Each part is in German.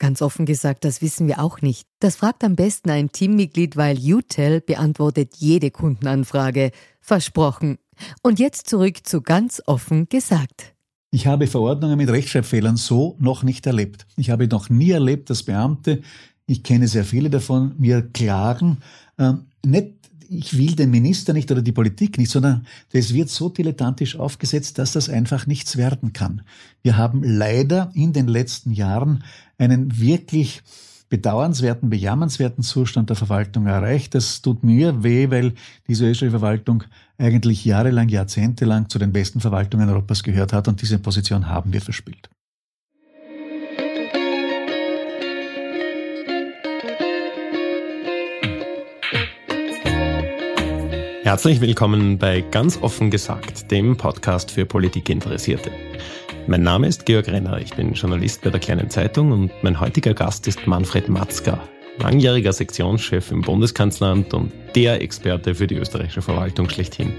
Ganz offen gesagt, das wissen wir auch nicht. Das fragt am besten ein Teammitglied, weil UTEL beantwortet jede Kundenanfrage. Versprochen. Und jetzt zurück zu ganz offen gesagt. Ich habe Verordnungen mit Rechtschreibfehlern so noch nicht erlebt. Ich habe noch nie erlebt, dass Beamte, ich kenne sehr viele davon, mir klagen, äh, nicht ich will den Minister nicht oder die Politik nicht, sondern das wird so dilettantisch aufgesetzt, dass das einfach nichts werden kann. Wir haben leider in den letzten Jahren einen wirklich bedauernswerten, bejammernswerten Zustand der Verwaltung erreicht. Das tut mir weh, weil diese österreichische Verwaltung eigentlich jahrelang, jahrzehntelang zu den besten Verwaltungen Europas gehört hat und diese Position haben wir verspielt. Herzlich willkommen bei Ganz offen gesagt, dem Podcast für Politikinteressierte. Mein Name ist Georg Renner, ich bin Journalist bei der Kleinen Zeitung und mein heutiger Gast ist Manfred Matzka, langjähriger Sektionschef im Bundeskanzleramt und der Experte für die österreichische Verwaltung schlechthin.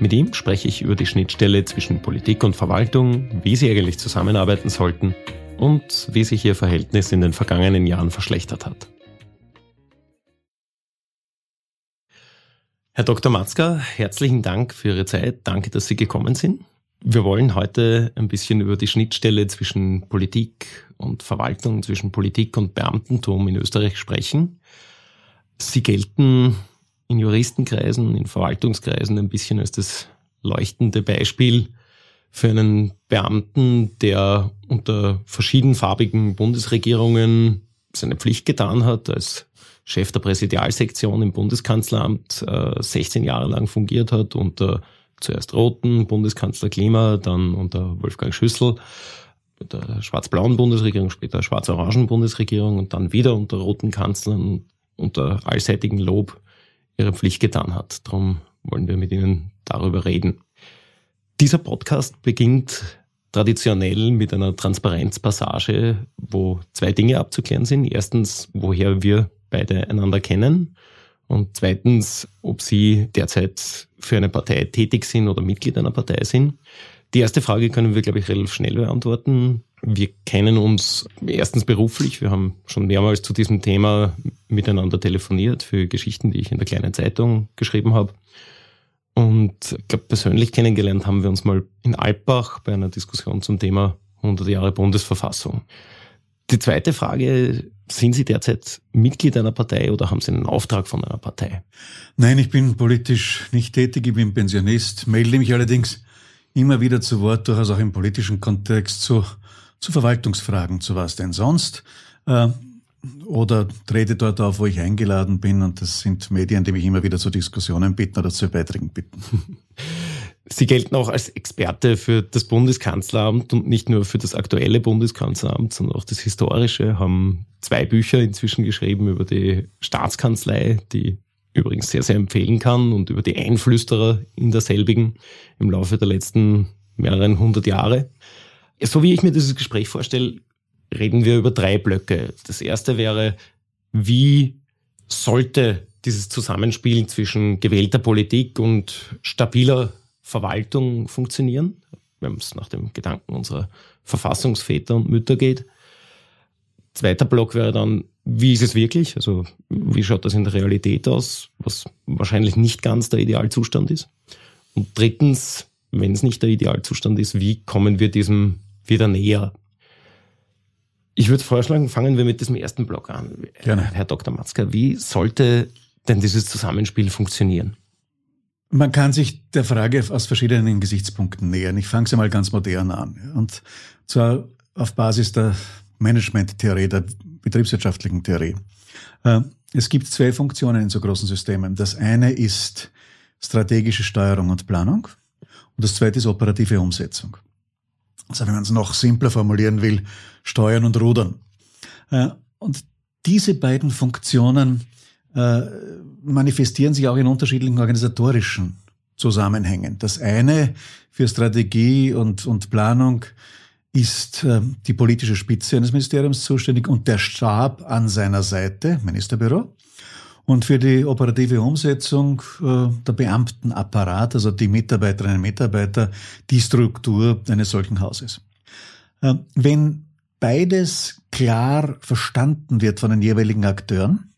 Mit ihm spreche ich über die Schnittstelle zwischen Politik und Verwaltung, wie sie eigentlich zusammenarbeiten sollten und wie sich ihr Verhältnis in den vergangenen Jahren verschlechtert hat. Herr Dr. Matzka, herzlichen Dank für Ihre Zeit. Danke, dass Sie gekommen sind. Wir wollen heute ein bisschen über die Schnittstelle zwischen Politik und Verwaltung, zwischen Politik und Beamtentum in Österreich sprechen. Sie gelten in Juristenkreisen, in Verwaltungskreisen ein bisschen als das leuchtende Beispiel für einen Beamten, der unter verschiedenfarbigen Bundesregierungen seine Pflicht getan hat als Chef der Präsidialsektion im Bundeskanzleramt äh, 16 Jahre lang fungiert hat, unter zuerst Roten Bundeskanzler Klima, dann unter Wolfgang Schüssel, der schwarz-blauen Bundesregierung, später schwarz-orangen Bundesregierung und dann wieder unter roten Kanzlern unter allseitigen Lob ihre Pflicht getan hat. Darum wollen wir mit Ihnen darüber reden. Dieser Podcast beginnt traditionell mit einer Transparenzpassage, wo zwei Dinge abzuklären sind. Erstens, woher wir beide einander kennen. Und zweitens, ob Sie derzeit für eine Partei tätig sind oder Mitglied einer Partei sind. Die erste Frage können wir, glaube ich, relativ schnell beantworten. Wir kennen uns erstens beruflich. Wir haben schon mehrmals zu diesem Thema miteinander telefoniert für Geschichten, die ich in der kleinen Zeitung geschrieben habe. Und ich glaube, persönlich kennengelernt haben wir uns mal in Alpbach bei einer Diskussion zum Thema 100 Jahre Bundesverfassung. Die zweite Frage, sind Sie derzeit Mitglied einer Partei oder haben Sie einen Auftrag von einer Partei? Nein, ich bin politisch nicht tätig, ich bin Pensionist, melde mich allerdings immer wieder zu Wort, durchaus auch im politischen Kontext zu, zu Verwaltungsfragen, zu was denn sonst. Äh, oder trete dort auf, wo ich eingeladen bin und das sind Medien, die mich immer wieder zu Diskussionen bitten oder zu Beiträgen bitten. Sie gelten auch als Experte für das Bundeskanzleramt und nicht nur für das aktuelle Bundeskanzleramt, sondern auch das historische, haben zwei Bücher inzwischen geschrieben über die Staatskanzlei, die übrigens sehr, sehr empfehlen kann und über die Einflüsterer in derselbigen im Laufe der letzten mehreren hundert Jahre. So wie ich mir dieses Gespräch vorstelle, reden wir über drei Blöcke. Das erste wäre, wie sollte dieses Zusammenspiel zwischen gewählter Politik und stabiler Verwaltung funktionieren, wenn es nach dem Gedanken unserer Verfassungsväter und Mütter geht. Zweiter Block wäre dann, wie ist es wirklich? Also wie schaut das in der Realität aus, was wahrscheinlich nicht ganz der Idealzustand ist. Und drittens, wenn es nicht der Idealzustand ist, wie kommen wir diesem wieder näher? Ich würde vorschlagen, fangen wir mit diesem ersten Block an. Gerne. Herr Dr. Matzka, wie sollte denn dieses Zusammenspiel funktionieren? Man kann sich der Frage aus verschiedenen Gesichtspunkten nähern. Ich fange sie mal ganz modern an. Und zwar auf Basis der Management-Theorie, der betriebswirtschaftlichen Theorie. Äh, es gibt zwei Funktionen in so großen Systemen. Das eine ist strategische Steuerung und Planung und das zweite ist operative Umsetzung. Also wenn man es noch simpler formulieren will, Steuern und Rudern. Äh, und diese beiden Funktionen äh, manifestieren sich auch in unterschiedlichen organisatorischen Zusammenhängen. Das eine für Strategie und, und Planung ist äh, die politische Spitze eines Ministeriums zuständig und der Stab an seiner Seite, Ministerbüro. Und für die operative Umsetzung äh, der Beamtenapparat, also die Mitarbeiterinnen und Mitarbeiter, die Struktur eines solchen Hauses. Äh, wenn beides klar verstanden wird von den jeweiligen Akteuren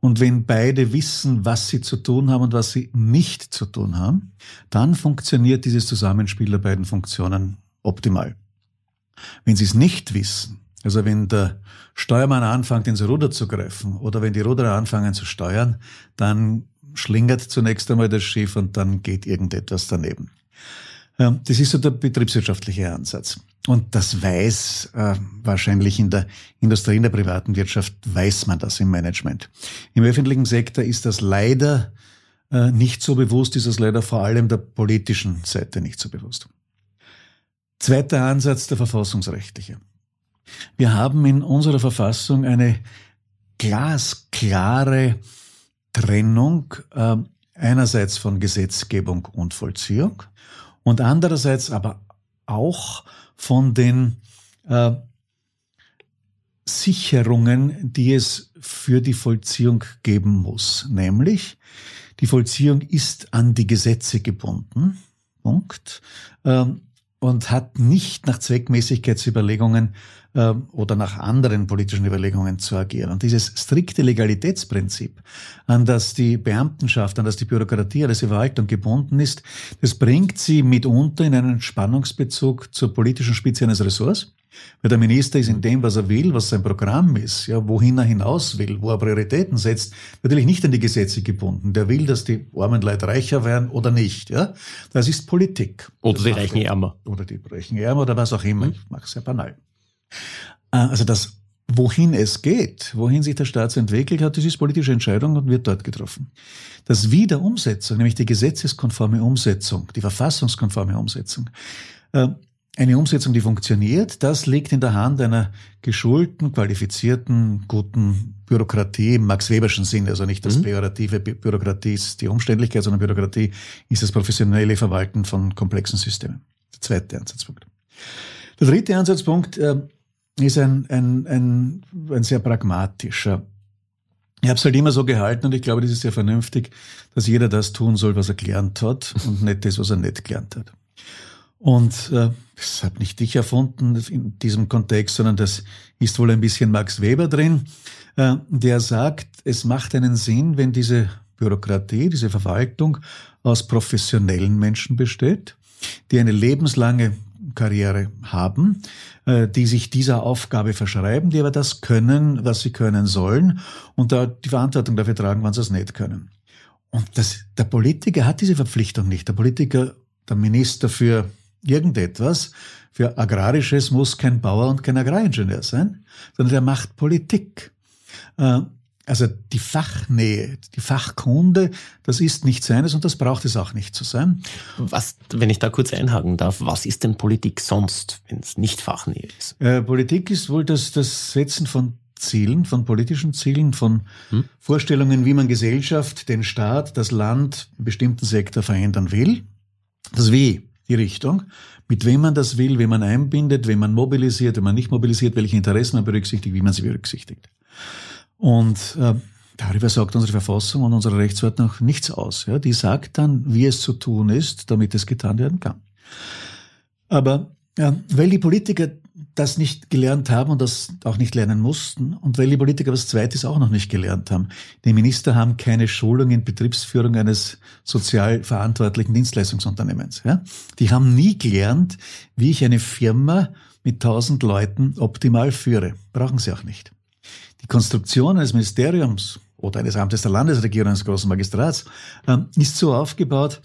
und wenn beide wissen, was sie zu tun haben und was sie nicht zu tun haben, dann funktioniert dieses Zusammenspiel der beiden Funktionen optimal. Wenn Sie es nicht wissen, also wenn der Steuermann anfängt, ins Ruder zu greifen oder wenn die Ruderer anfangen zu steuern, dann schlingert zunächst einmal das Schiff und dann geht irgendetwas daneben. Das ist so der betriebswirtschaftliche Ansatz. Und das weiß äh, wahrscheinlich in der Industrie, in der privaten Wirtschaft, weiß man das im Management. Im öffentlichen Sektor ist das leider äh, nicht so bewusst, ist es leider vor allem der politischen Seite nicht so bewusst. Zweiter Ansatz, der verfassungsrechtliche. Wir haben in unserer Verfassung eine glasklare Trennung äh, einerseits von Gesetzgebung und Vollziehung und andererseits aber auch von den äh, Sicherungen, die es für die Vollziehung geben muss. Nämlich, die Vollziehung ist an die Gesetze gebunden. Punkt. Ähm, und hat nicht nach Zweckmäßigkeitsüberlegungen äh, oder nach anderen politischen Überlegungen zu agieren. Und dieses strikte Legalitätsprinzip, an das die Beamtenschaft, an das die Bürokratie, an das die Verwaltung gebunden ist, das bringt sie mitunter in einen Spannungsbezug zur politischen Spitze eines Ressorts weil der Minister ist in dem, was er will, was sein Programm ist, ja, wohin er hinaus will, wo er Prioritäten setzt, natürlich nicht an die Gesetze gebunden. Der will, dass die armen Leute reicher werden oder nicht. Ja. Das ist Politik. Oder das die Reichen ärmer. Oder die Reichen ärmer oder was auch immer. Ich mache es sehr banal. Äh, also das, wohin es geht, wohin sich der Staat entwickelt hat, das ist politische Entscheidung und wird dort getroffen. Das Wie der Umsetzung, nämlich die gesetzeskonforme Umsetzung, die verfassungskonforme Umsetzung, äh, eine Umsetzung, die funktioniert, das liegt in der Hand einer geschulten, qualifizierten, guten Bürokratie im Max Weberschen Sinn. Also nicht das mhm. pejorative Bürokratie ist die Umständlichkeit, sondern Bürokratie ist das professionelle Verwalten von komplexen Systemen. Der zweite Ansatzpunkt. Der dritte Ansatzpunkt äh, ist ein, ein, ein, ein sehr pragmatischer. Ich habe es halt immer so gehalten und ich glaube, das ist sehr vernünftig, dass jeder das tun soll, was er gelernt hat und nicht das, was er nicht gelernt hat. Und äh, das habe nicht ich erfunden in diesem Kontext, sondern das ist wohl ein bisschen Max Weber drin, äh, der sagt, es macht einen Sinn, wenn diese Bürokratie, diese Verwaltung aus professionellen Menschen besteht, die eine lebenslange Karriere haben, äh, die sich dieser Aufgabe verschreiben, die aber das können, was sie können sollen und da die Verantwortung dafür tragen, wann sie es nicht können. Und das, der Politiker hat diese Verpflichtung nicht. Der Politiker, der Minister für irgendetwas. Für Agrarisches muss kein Bauer und kein Agraringenieur sein, sondern der macht Politik. Äh, also die Fachnähe, die Fachkunde, das ist nicht seines und das braucht es auch nicht zu sein. Was, wenn ich da kurz einhaken darf, was ist denn Politik sonst, wenn es nicht Fachnähe ist? Äh, Politik ist wohl das, das Setzen von Zielen, von politischen Zielen, von hm? Vorstellungen, wie man Gesellschaft, den Staat, das Land, einen bestimmten Sektor verändern will. Das Wie die Richtung. Mit wem man das will, wen man einbindet, wen man mobilisiert, wenn man nicht mobilisiert, welche Interessen man berücksichtigt, wie man sie berücksichtigt. Und äh, darüber sagt unsere Verfassung und unsere Rechtsordnung nichts aus. Ja? Die sagt dann, wie es zu tun ist, damit es getan werden kann. Aber ja, weil die Politiker das nicht gelernt haben und das auch nicht lernen mussten und weil die Politiker was Zweites auch noch nicht gelernt haben. Die Minister haben keine Schulung in Betriebsführung eines sozial verantwortlichen Dienstleistungsunternehmens. Ja? Die haben nie gelernt, wie ich eine Firma mit tausend Leuten optimal führe. Brauchen sie auch nicht. Die Konstruktion eines Ministeriums oder eines Amtes der Landesregierung, eines großen Magistrats, ähm, ist so aufgebaut,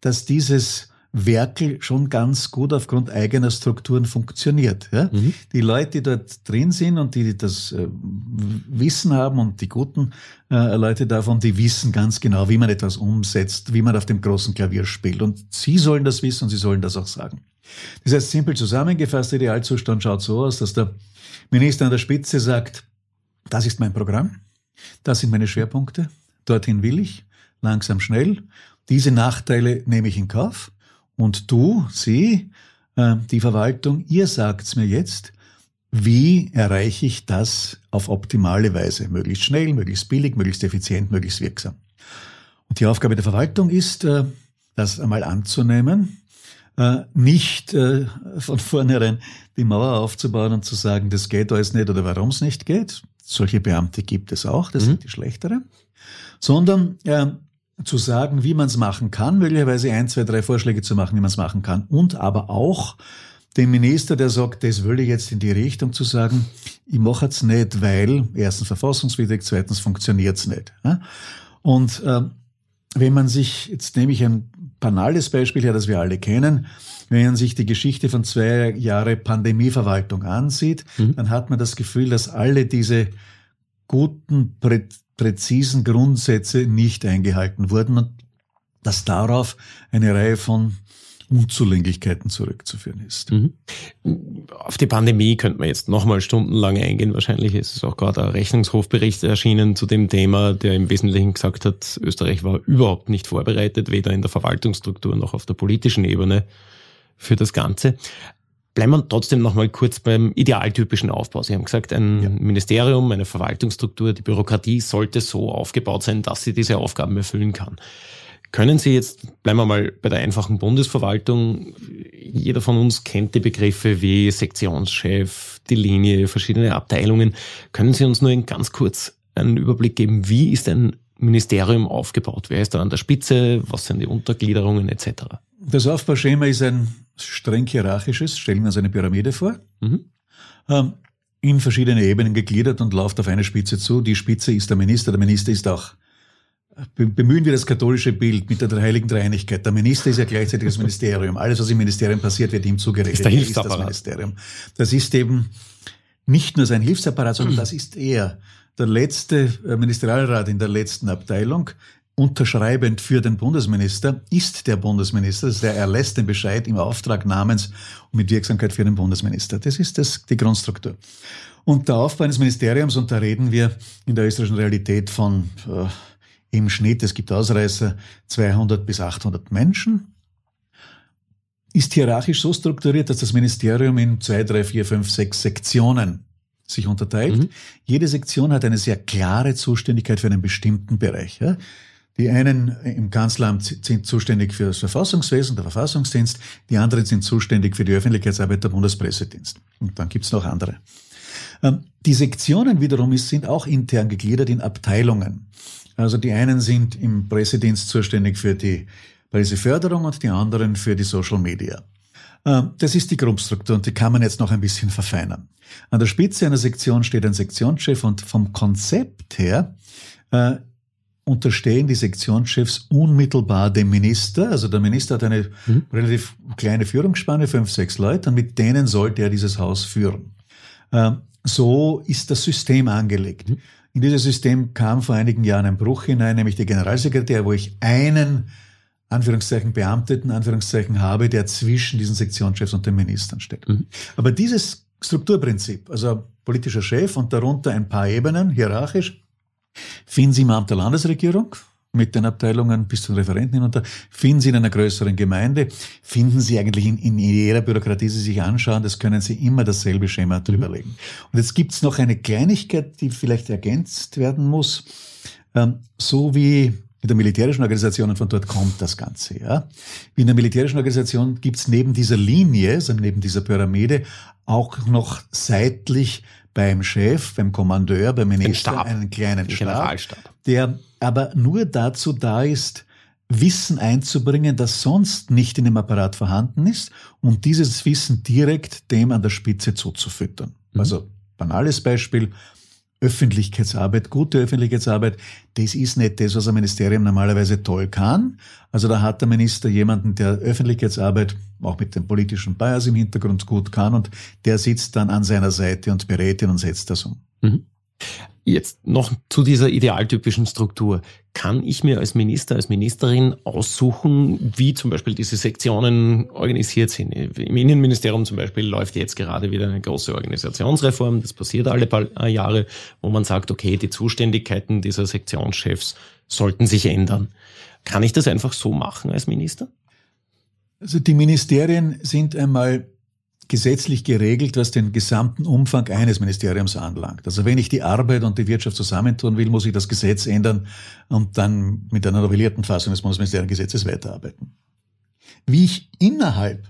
dass dieses Werkel schon ganz gut aufgrund eigener Strukturen funktioniert. Ja? Mhm. Die Leute, die dort drin sind und die das äh, Wissen haben und die guten äh, Leute davon, die wissen ganz genau, wie man etwas umsetzt, wie man auf dem großen Klavier spielt. Und sie sollen das wissen und sie sollen das auch sagen. Das heißt, simpel zusammengefasst, der Idealzustand schaut so aus, dass der Minister an der Spitze sagt, das ist mein Programm, das sind meine Schwerpunkte, dorthin will ich, langsam, schnell. Diese Nachteile nehme ich in Kauf. Und du, Sie, äh, die Verwaltung, ihr sagt's mir jetzt, wie erreiche ich das auf optimale Weise? Möglichst schnell, möglichst billig, möglichst effizient, möglichst wirksam. Und die Aufgabe der Verwaltung ist, äh, das einmal anzunehmen, äh, nicht von vornherein die Mauer aufzubauen und zu sagen, das geht alles nicht oder warum es nicht geht. Solche Beamte gibt es auch, das mhm. sind die schlechtere. Sondern zu sagen, wie man es machen kann, möglicherweise ein, zwei, drei Vorschläge zu machen, wie man es machen kann. Und aber auch dem Minister, der sagt, das will ich jetzt in die Richtung zu sagen, ich mache es nicht, weil erstens verfassungswidrig, zweitens funktioniert es nicht. Und äh, wenn man sich, jetzt nehme ich ein banales Beispiel her, das wir alle kennen, wenn man sich die Geschichte von zwei Jahre Pandemieverwaltung ansieht, mhm. dann hat man das Gefühl, dass alle diese guten präzisen Grundsätze nicht eingehalten wurden und dass darauf eine Reihe von Unzulänglichkeiten zurückzuführen ist. Mhm. Auf die Pandemie könnte man jetzt nochmal stundenlang eingehen. Wahrscheinlich ist es auch gerade ein Rechnungshofbericht erschienen zu dem Thema, der im Wesentlichen gesagt hat, Österreich war überhaupt nicht vorbereitet, weder in der Verwaltungsstruktur noch auf der politischen Ebene für das Ganze. Bleiben wir trotzdem noch mal kurz beim idealtypischen Aufbau. Sie haben gesagt, ein ja. Ministerium, eine Verwaltungsstruktur, die Bürokratie sollte so aufgebaut sein, dass sie diese Aufgaben erfüllen kann. Können Sie jetzt, bleiben wir mal bei der einfachen Bundesverwaltung, jeder von uns kennt die Begriffe wie Sektionschef, die Linie, verschiedene Abteilungen. Können Sie uns nur in ganz kurz einen Überblick geben, wie ist ein Ministerium aufgebaut? Wer ist da an der Spitze? Was sind die Untergliederungen etc.? Das Aufbauschema ist ein streng hierarchisches. Stellen wir uns eine Pyramide vor. Mhm. Ähm, in verschiedene Ebenen gegliedert und läuft auf eine Spitze zu. Die Spitze ist der Minister. Der Minister ist auch, bemühen wir das katholische Bild mit der heiligen Dreieinigkeit. Der Minister ist ja gleichzeitig das Ministerium. Alles, was im Ministerium passiert, wird ihm zugerechnet. Ist der Hilfsapparat. Ist das Ministerium. Das ist eben nicht nur sein Hilfsapparat, sondern das ist er. Der letzte äh, Ministerialrat in der letzten Abteilung, unterschreibend für den Bundesminister ist der Bundesminister. Das er erlässt den Bescheid im Auftrag namens und mit Wirksamkeit für den Bundesminister. Das ist das, die Grundstruktur. Und der Aufbau eines Ministeriums, und da reden wir in der österreichischen Realität von äh, im Schnitt, es gibt Ausreißer, 200 bis 800 Menschen, ist hierarchisch so strukturiert, dass das Ministerium in zwei, drei, vier, fünf, sechs Sektionen sich unterteilt. Mhm. Jede Sektion hat eine sehr klare Zuständigkeit für einen bestimmten Bereich. Ja? Die einen im Kanzleramt sind zuständig für das Verfassungswesen, der Verfassungsdienst, die anderen sind zuständig für die Öffentlichkeitsarbeit, der Bundespressedienst. Und dann gibt's noch andere. Ähm, die Sektionen wiederum sind auch intern gegliedert in Abteilungen. Also die einen sind im Pressedienst zuständig für die Presseförderung und die anderen für die Social Media. Ähm, das ist die Grundstruktur und die kann man jetzt noch ein bisschen verfeinern. An der Spitze einer Sektion steht ein Sektionschef und vom Konzept her äh, unterstehen die Sektionschefs unmittelbar dem Minister. Also der Minister hat eine mhm. relativ kleine Führungsspanne, fünf, sechs Leute, und mit denen sollte er dieses Haus führen. Ähm, so ist das System angelegt. Mhm. In dieses System kam vor einigen Jahren ein Bruch hinein, nämlich der Generalsekretär, wo ich einen Anführungszeichen Beamteten, Anführungszeichen habe, der zwischen diesen Sektionschefs und den Ministern steht. Mhm. Aber dieses Strukturprinzip, also politischer Chef und darunter ein paar Ebenen, hierarchisch, Finden Sie im Amt der Landesregierung mit den Abteilungen bis zu den Referenten hinunter, finden Sie in einer größeren Gemeinde, finden Sie eigentlich in, in jeder Bürokratie, die Sie sich anschauen, das können Sie immer dasselbe Schema drüberlegen. Mhm. Und jetzt gibt es noch eine Kleinigkeit, die vielleicht ergänzt werden muss. Ähm, so wie in der militärischen Organisation und von dort kommt das Ganze. Ja. In der militärischen Organisation gibt es neben dieser Linie, also neben dieser Pyramide, auch noch seitlich beim Chef, beim Kommandeur, beim Minister Stab, einen kleinen Stab, Generalstab. der aber nur dazu da ist, Wissen einzubringen, das sonst nicht in dem Apparat vorhanden ist und dieses Wissen direkt dem an der Spitze zuzufüttern. Mhm. Also banales Beispiel, Öffentlichkeitsarbeit, gute Öffentlichkeitsarbeit, das ist nicht das, was ein Ministerium normalerweise toll kann. Also da hat der Minister jemanden, der Öffentlichkeitsarbeit auch mit dem politischen Bias im Hintergrund gut kann und der sitzt dann an seiner Seite und berät ihn und setzt das um. Mhm. Jetzt noch zu dieser idealtypischen Struktur. Kann ich mir als Minister, als Ministerin aussuchen, wie zum Beispiel diese Sektionen organisiert sind? Im Innenministerium zum Beispiel läuft jetzt gerade wieder eine große Organisationsreform. Das passiert alle paar Jahre, wo man sagt, okay, die Zuständigkeiten dieser Sektionschefs sollten sich ändern. Kann ich das einfach so machen als Minister? Also die Ministerien sind einmal gesetzlich geregelt, was den gesamten Umfang eines Ministeriums anlangt. Also wenn ich die Arbeit und die Wirtschaft zusammentun will, muss ich das Gesetz ändern und dann mit einer novellierten Fassung des Bundesministeriengesetzes weiterarbeiten. Wie ich innerhalb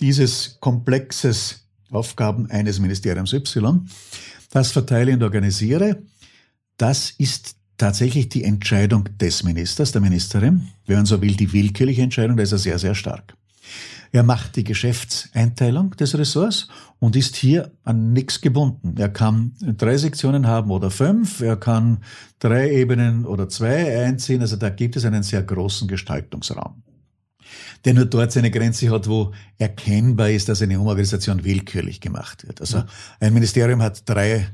dieses Komplexes Aufgaben eines Ministeriums Y das verteile und organisiere, das ist tatsächlich die Entscheidung des Ministers, der Ministerin. Wenn man so will, die willkürliche Entscheidung, da ist er sehr, sehr stark. Er macht die Geschäftseinteilung des Ressorts und ist hier an nichts gebunden. Er kann drei Sektionen haben oder fünf, er kann drei Ebenen oder zwei einziehen, also da gibt es einen sehr großen Gestaltungsraum der nur dort seine Grenze hat, wo erkennbar ist, dass eine Umorganisation willkürlich gemacht wird. Also ein Ministerium hat drei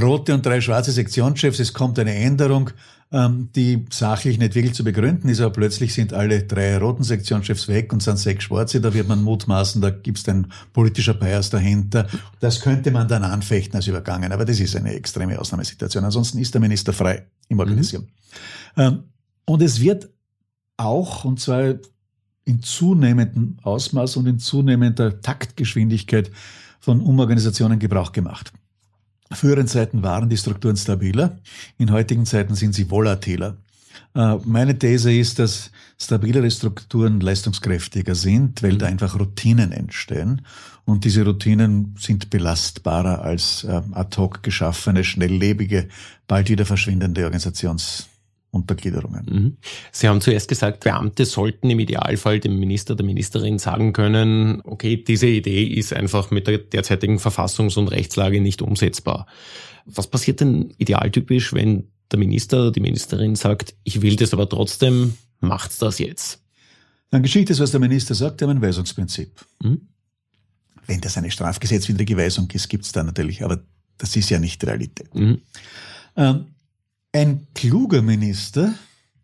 rote und drei schwarze Sektionschefs, es kommt eine Änderung, ähm, die sachlich nicht wirklich zu begründen ist, aber plötzlich sind alle drei roten Sektionschefs weg und sind sechs schwarze, da wird man mutmaßen, da gibt es ein politischer Bias dahinter. Das könnte man dann anfechten als übergangen, aber das ist eine extreme Ausnahmesituation. Ansonsten ist der Minister frei im Organisieren. Mhm. Und es wird auch, und zwar in zunehmendem Ausmaß und in zunehmender Taktgeschwindigkeit von Umorganisationen Gebrauch gemacht früheren Zeiten waren die Strukturen stabiler, in heutigen Zeiten sind sie volatiler. Äh, meine These ist, dass stabilere Strukturen leistungskräftiger sind, weil da einfach Routinen entstehen. Und diese Routinen sind belastbarer als äh, ad hoc geschaffene, schnelllebige, bald wieder verschwindende Organisations Untergliederungen. Mhm. Sie haben zuerst gesagt, Beamte sollten im Idealfall dem Minister, der Ministerin sagen können, okay, diese Idee ist einfach mit der derzeitigen Verfassungs- und Rechtslage nicht umsetzbar. Was passiert denn idealtypisch, wenn der Minister, die Ministerin sagt, ich will das aber trotzdem, macht's das jetzt? Dann geschieht es, was der Minister sagt, ein Weisungsprinzip. Mhm. Wenn das eine strafgesetzwidrige Weisung ist, gibt's da natürlich, aber das ist ja nicht Realität. Mhm. Ähm, ein kluger Minister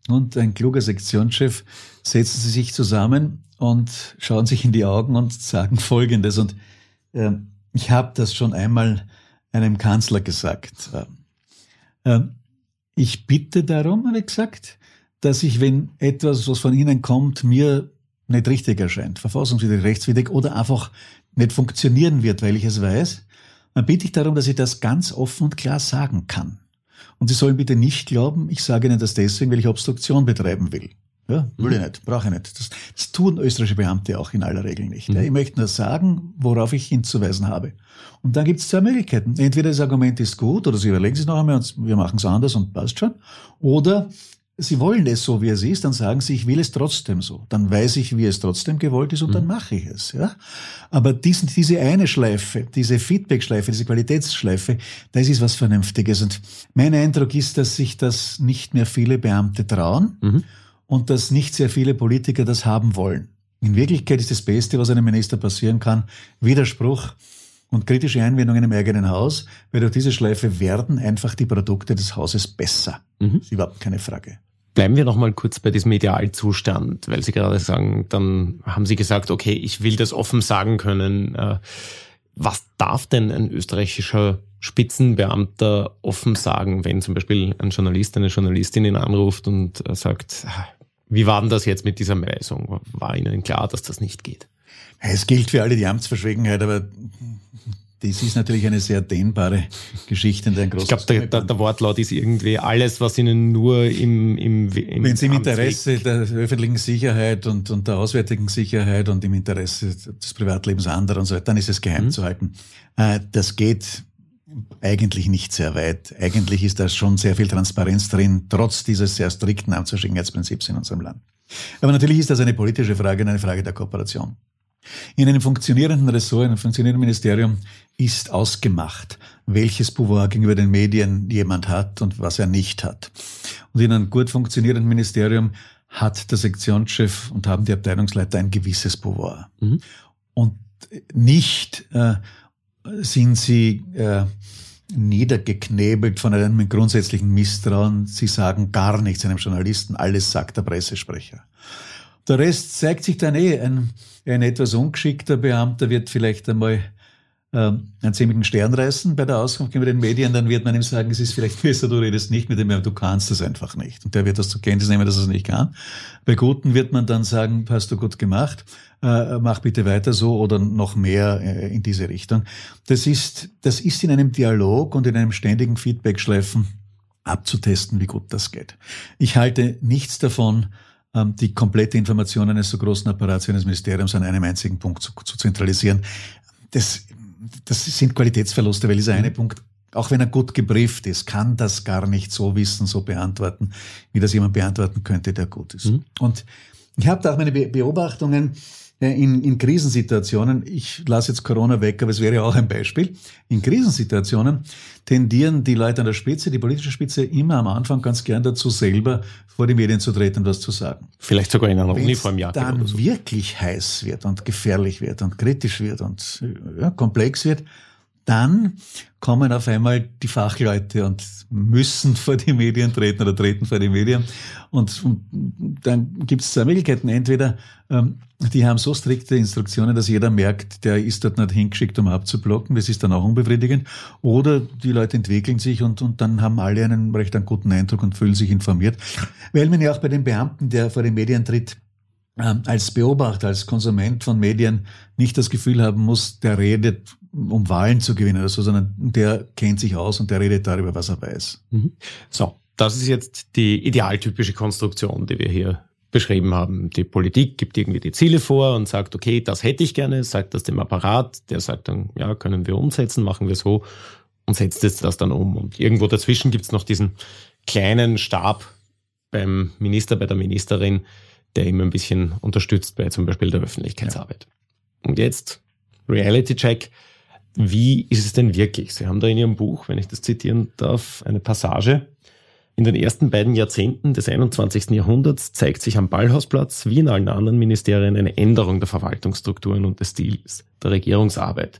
und ein kluger Sektionschef setzen sie sich zusammen und schauen sich in die Augen und sagen Folgendes. Und äh, ich habe das schon einmal einem Kanzler gesagt. Äh, ich bitte darum, habe ich gesagt, dass ich, wenn etwas, was von Ihnen kommt, mir nicht richtig erscheint, verfassungswidrig, rechtswidrig oder einfach nicht funktionieren wird, weil ich es weiß, dann bitte ich darum, dass ich das ganz offen und klar sagen kann. Und Sie sollen bitte nicht glauben, ich sage Ihnen das deswegen, weil ich Obstruktion betreiben will. Ja, will ich mhm. nicht, brauche ich nicht. Das, das tun österreichische Beamte auch in aller Regel nicht. Mhm. Ja, ich möchte nur sagen, worauf ich hinzuweisen habe. Und dann gibt es zwei Möglichkeiten. Entweder das Argument ist gut oder Sie überlegen sich noch einmal und wir machen es anders und passt schon. Oder Sie wollen es so, wie es ist, dann sagen Sie, ich will es trotzdem so. Dann weiß ich, wie es trotzdem gewollt ist und mhm. dann mache ich es. Ja? Aber diesen, diese eine Schleife, diese Feedback-Schleife, diese Qualitätsschleife, das ist was Vernünftiges. Und mein Eindruck ist, dass sich das nicht mehr viele Beamte trauen mhm. und dass nicht sehr viele Politiker das haben wollen. In Wirklichkeit ist das Beste, was einem Minister passieren kann, Widerspruch und kritische Einwendungen im eigenen Haus, weil durch diese Schleife werden einfach die Produkte des Hauses besser. Mhm. ist überhaupt keine Frage. Bleiben wir noch mal kurz bei diesem Idealzustand, weil Sie gerade sagen, dann haben Sie gesagt, okay, ich will das offen sagen können. Äh, was darf denn ein österreichischer Spitzenbeamter offen sagen, wenn zum Beispiel ein Journalist, eine Journalistin ihn anruft und äh, sagt, ah, wie war denn das jetzt mit dieser Weisung? War Ihnen klar, dass das nicht geht? Es gilt für alle die Amtsverschwiegenheit, aber das ist natürlich eine sehr dehnbare Geschichte. ein ich glaube, der, der, der, Wortlaut ist irgendwie alles, was Ihnen nur im, im, im Wenn Sie im Interesse der öffentlichen Sicherheit und, und der auswärtigen Sicherheit und im Interesse des Privatlebens anderer und so weiter, dann ist es geheim mhm. zu halten. Äh, das geht eigentlich nicht sehr weit. Eigentlich ist da schon sehr viel Transparenz drin, trotz dieses sehr strikten Amtsverschwiegenheitsprinzips in unserem Land. Aber natürlich ist das eine politische Frage und eine Frage der Kooperation. In einem funktionierenden Ressort, in einem funktionierenden Ministerium ist ausgemacht, welches Pouvoir gegenüber den Medien jemand hat und was er nicht hat. Und in einem gut funktionierenden Ministerium hat der Sektionschef und haben die Abteilungsleiter ein gewisses Pouvoir. Mhm. Und nicht äh, sind sie äh, niedergeknebelt von einem grundsätzlichen Misstrauen. Sie sagen gar nichts einem Journalisten, alles sagt der Pressesprecher. Der Rest zeigt sich dann eh. Ein, ein etwas ungeschickter Beamter wird vielleicht einmal ähm, einen ziemlichen Stern reißen bei der Auskunft gegenüber den Medien, dann wird man ihm sagen, es ist vielleicht besser, du redest nicht mit ihm, aber du kannst das einfach nicht. Und der wird das zur Kenntnis nehmen, dass er es nicht kann. Bei Guten wird man dann sagen, hast du gut gemacht, äh, mach bitte weiter so oder noch mehr äh, in diese Richtung. Das ist, das ist in einem Dialog und in einem ständigen Feedback-Schleifen abzutesten, wie gut das geht. Ich halte nichts davon, die komplette Information eines so großen Apparats wie eines Ministeriums an einem einzigen Punkt zu, zu zentralisieren. Das, das sind Qualitätsverluste, weil dieser eine Punkt, auch wenn er gut gebrieft ist, kann das gar nicht so wissen, so beantworten, wie das jemand beantworten könnte, der gut ist. Mhm. Und ich habe da auch meine Beobachtungen in, in Krisensituationen, ich lasse jetzt Corona weg, aber es wäre auch ein Beispiel, in Krisensituationen tendieren die Leute an der Spitze, die politische Spitze, immer am Anfang ganz gern dazu, selber vor die Medien zu treten und was zu sagen. Vielleicht sogar in einer Uniformjacke dann oder so. wirklich heiß wird und gefährlich wird und kritisch wird und ja, komplex wird, dann kommen auf einmal die Fachleute und müssen vor die Medien treten oder treten vor die Medien. Und, dann gibt es zwei Möglichkeiten. Entweder ähm, die haben so strikte Instruktionen, dass jeder merkt, der ist dort nicht hingeschickt, um abzublocken. Das ist dann auch unbefriedigend. Oder die Leute entwickeln sich und, und dann haben alle einen recht einen guten Eindruck und fühlen sich informiert. Weil man ja auch bei den Beamten, der vor die Medien tritt, ähm, als Beobachter, als Konsument von Medien nicht das Gefühl haben muss, der redet um Wahlen zu gewinnen oder so, sondern der kennt sich aus und der redet darüber, was er weiß. Mhm. So, das ist jetzt die idealtypische Konstruktion, die wir hier beschrieben haben. Die Politik gibt irgendwie die Ziele vor und sagt, okay, das hätte ich gerne, sagt das dem Apparat, der sagt dann, ja, können wir umsetzen, machen wir so und setzt jetzt das dann um. Und irgendwo dazwischen gibt es noch diesen kleinen Stab beim Minister, bei der Ministerin, der immer ein bisschen unterstützt bei zum Beispiel der Öffentlichkeitsarbeit. Ja. Und jetzt Reality Check. Wie ist es denn wirklich? Sie haben da in Ihrem Buch, wenn ich das zitieren darf, eine Passage. In den ersten beiden Jahrzehnten des 21. Jahrhunderts zeigt sich am Ballhausplatz wie in allen anderen Ministerien eine Änderung der Verwaltungsstrukturen und des Stils der Regierungsarbeit,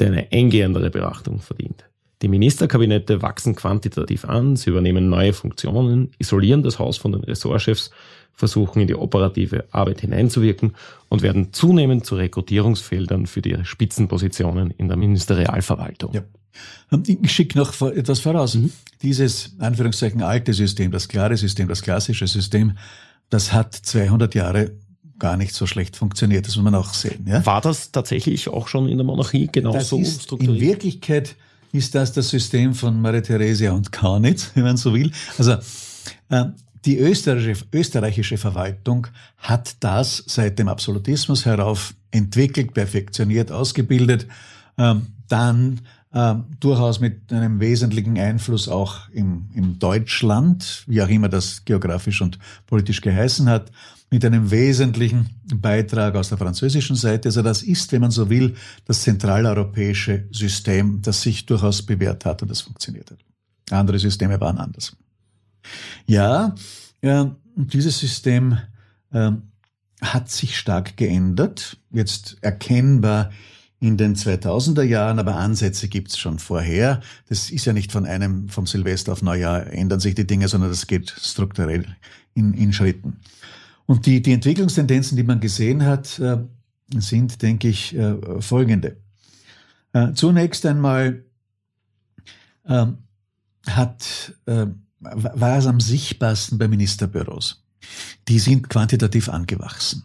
der eine eingehendere Beachtung verdient. Die Ministerkabinette wachsen quantitativ an, sie übernehmen neue Funktionen, isolieren das Haus von den Ressortchefs versuchen in die operative Arbeit hineinzuwirken und werden zunehmend zu Rekrutierungsfeldern für die Spitzenpositionen in der Ministerialverwaltung. Ja. Ich schicke noch etwas voraus. Mhm. Dieses, Anführungszeichen, alte System, das klare System, das klassische System, das hat 200 Jahre gar nicht so schlecht funktioniert. Das muss man auch sehen. Ja? War das tatsächlich auch schon in der Monarchie genauso das strukturiert? In Wirklichkeit ist das das System von Maria Theresia und Kaunitz, wenn man so will. Also äh, die österreichische, österreichische Verwaltung hat das seit dem Absolutismus herauf entwickelt, perfektioniert, ausgebildet, ähm, dann ähm, durchaus mit einem wesentlichen Einfluss auch im, im Deutschland, wie auch immer das geografisch und politisch geheißen hat, mit einem wesentlichen Beitrag aus der französischen Seite. Also das ist, wenn man so will, das zentraleuropäische System, das sich durchaus bewährt hat und das funktioniert hat. Andere Systeme waren anders. Ja, äh, dieses System äh, hat sich stark geändert, jetzt erkennbar in den 2000er Jahren, aber Ansätze gibt's schon vorher. Das ist ja nicht von einem, vom Silvester auf Neujahr ändern sich die Dinge, sondern das geht strukturell in, in Schritten. Und die, die Entwicklungstendenzen, die man gesehen hat, äh, sind, denke ich, äh, folgende. Äh, zunächst einmal ähm, hat äh, war es am sichtbarsten bei Ministerbüros. Die sind quantitativ angewachsen.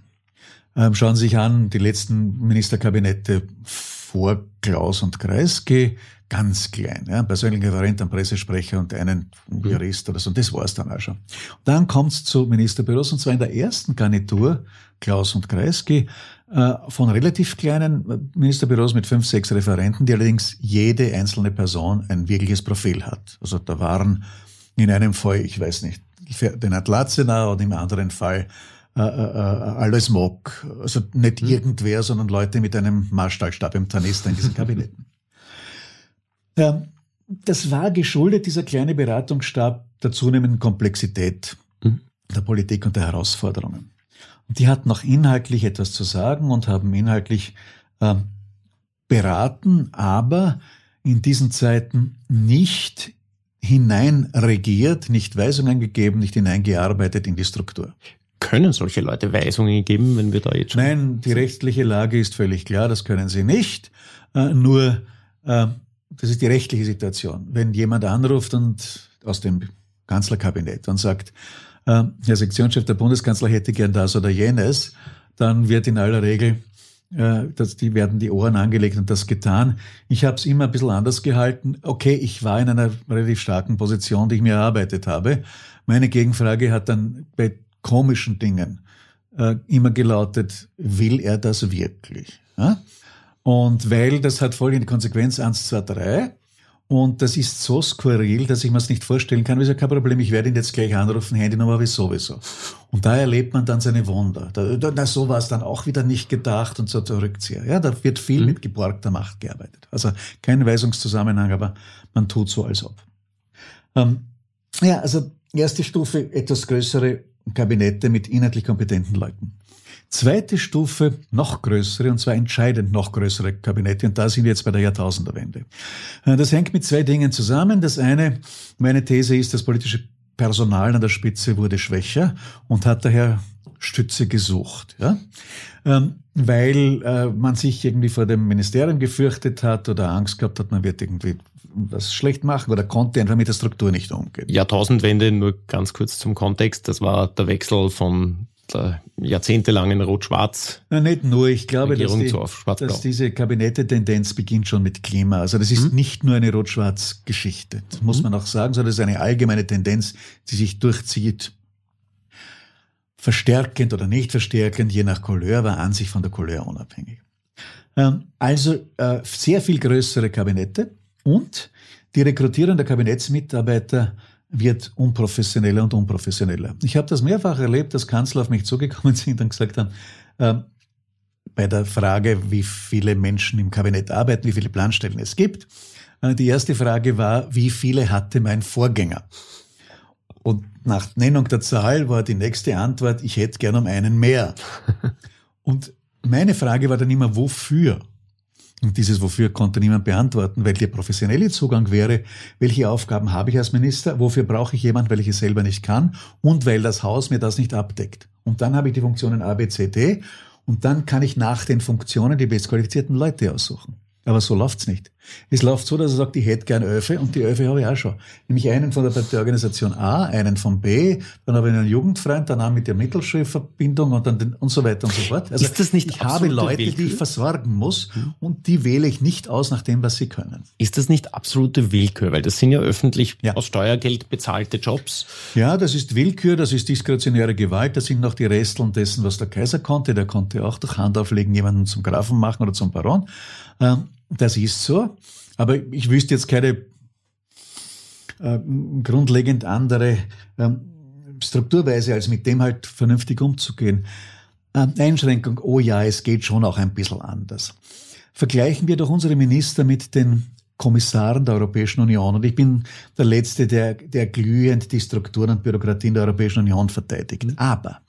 Ähm, schauen Sie sich an, die letzten Ministerkabinette vor Klaus und Kreisky, ganz klein. Ja, persönlicher Referent, ein Pressesprecher und einen Jurist oder so. Und das war's dann auch schon. Und dann kommt's zu Ministerbüros und zwar in der ersten Garnitur, Klaus und Kreisky, äh, von relativ kleinen Ministerbüros mit fünf, sechs Referenten, die allerdings jede einzelne Person ein wirkliches Profil hat. Also da waren in einem Fall, ich weiß nicht, den Atlazenau und im anderen Fall äh, äh, alles mag. Also nicht mhm. irgendwer, sondern Leute mit einem Marstallstab im Tornister in diesen Kabinetten. ja, das war geschuldet, dieser kleine Beratungsstab, der zunehmenden Komplexität mhm. der Politik und der Herausforderungen. Und die hatten auch inhaltlich etwas zu sagen und haben inhaltlich äh, beraten, aber in diesen Zeiten nicht hineinregiert, nicht Weisungen gegeben, nicht hineingearbeitet in die Struktur. Können solche Leute Weisungen geben, wenn wir da jetzt schon. Nein, die rechtliche Lage ist völlig klar, das können sie nicht. Äh, nur, äh, das ist die rechtliche Situation. Wenn jemand anruft und aus dem Kanzlerkabinett und sagt, äh, Herr Sektionschef, der Bundeskanzler hätte gern das oder jenes, dann wird in aller Regel dass die werden die Ohren angelegt und das getan. Ich habe es immer ein bisschen anders gehalten. Okay, ich war in einer relativ starken Position, die ich mir erarbeitet habe. Meine Gegenfrage hat dann bei komischen Dingen äh, immer gelautet, will er das wirklich? Ja? Und weil das hat folgende Konsequenz, eins, zwei, drei. Und das ist so skurril, dass ich mir es nicht vorstellen kann. Ich sage, kein Problem, ich werde ihn jetzt gleich anrufen, Handynummer habe ich sowieso. Und da erlebt man dann seine Wunder. Da, da, so war es dann auch wieder nicht gedacht und so der Rückzieher. Ja, da wird viel mhm. mit geborgter Macht gearbeitet. Also kein Weisungszusammenhang, aber man tut so, als ob. Ähm, ja, also erste Stufe, etwas größere Kabinette mit inhaltlich kompetenten Leuten. Zweite Stufe, noch größere, und zwar entscheidend noch größere Kabinette. Und da sind wir jetzt bei der Jahrtausenderwende. Äh, das hängt mit zwei Dingen zusammen. Das eine, meine These ist, das politische Personal an der Spitze wurde schwächer und hat daher Stütze gesucht. Ja? Ähm, weil äh, man sich irgendwie vor dem Ministerium gefürchtet hat oder Angst gehabt hat, man wird irgendwie das schlecht machen oder konnte einfach mit der Struktur nicht umgehen. Jahrtausendwende, nur ganz kurz zum Kontext, das war der Wechsel von der jahrzehntelangen Rot-Schwarz. Ja, nicht nur, ich glaube, dass, die, dass diese Kabinette-Tendenz beginnt schon mit Klima. Also das ist mhm. nicht nur eine Rot-Schwarz-Geschichte, das muss mhm. man auch sagen, sondern es ist eine allgemeine Tendenz, die sich durchzieht. Verstärkend oder nicht verstärkend, je nach Couleur, war an sich von der Couleur unabhängig. Ähm, also äh, sehr viel größere Kabinette und die Rekrutierung der Kabinettsmitarbeiter wird unprofessioneller und unprofessioneller. Ich habe das mehrfach erlebt, dass Kanzler auf mich zugekommen sind und gesagt haben, äh, bei der Frage, wie viele Menschen im Kabinett arbeiten, wie viele Planstellen es gibt, äh, die erste Frage war, wie viele hatte mein Vorgänger? Und nach Nennung der Zahl war die nächste Antwort, ich hätte gern um einen mehr. Und meine Frage war dann immer, wofür? Und dieses Wofür konnte niemand beantworten, weil der professionelle Zugang wäre, welche Aufgaben habe ich als Minister, wofür brauche ich jemand, weil ich es selber nicht kann und weil das Haus mir das nicht abdeckt. Und dann habe ich die Funktionen A, B, C, D und dann kann ich nach den Funktionen die bestqualifizierten Leute aussuchen. Aber so läuft's nicht. Es läuft so, dass er sagt, ich hätte gern Öfe und die Öfe habe ich auch schon. Nämlich einen von der Parteiorganisation A, einen von B, dann habe ich einen Jugendfreund, dann auch mit der Mittelschulverbindung und dann den, und so weiter und so fort. Also ist das nicht ich habe Leute, Willkür? die ich versorgen muss mhm. und die wähle ich nicht aus nach dem, was sie können. Ist das nicht absolute Willkür? Weil das sind ja öffentlich ja. aus Steuergeld bezahlte Jobs. Ja, das ist Willkür, das ist diskretionäre Gewalt, das sind noch die Resteln dessen, was der Kaiser konnte. Der konnte auch durch Hand auflegen jemanden zum Grafen machen oder zum Baron. Ähm, das ist so. Aber ich wüsste jetzt keine äh, grundlegend andere ähm, Strukturweise, als mit dem halt vernünftig umzugehen. Ähm, Einschränkung, oh ja, es geht schon auch ein bisschen anders. Vergleichen wir doch unsere Minister mit den Kommissaren der Europäischen Union. Und ich bin der Letzte, der, der glühend die Strukturen und Bürokratien der Europäischen Union verteidigt. Mhm. Aber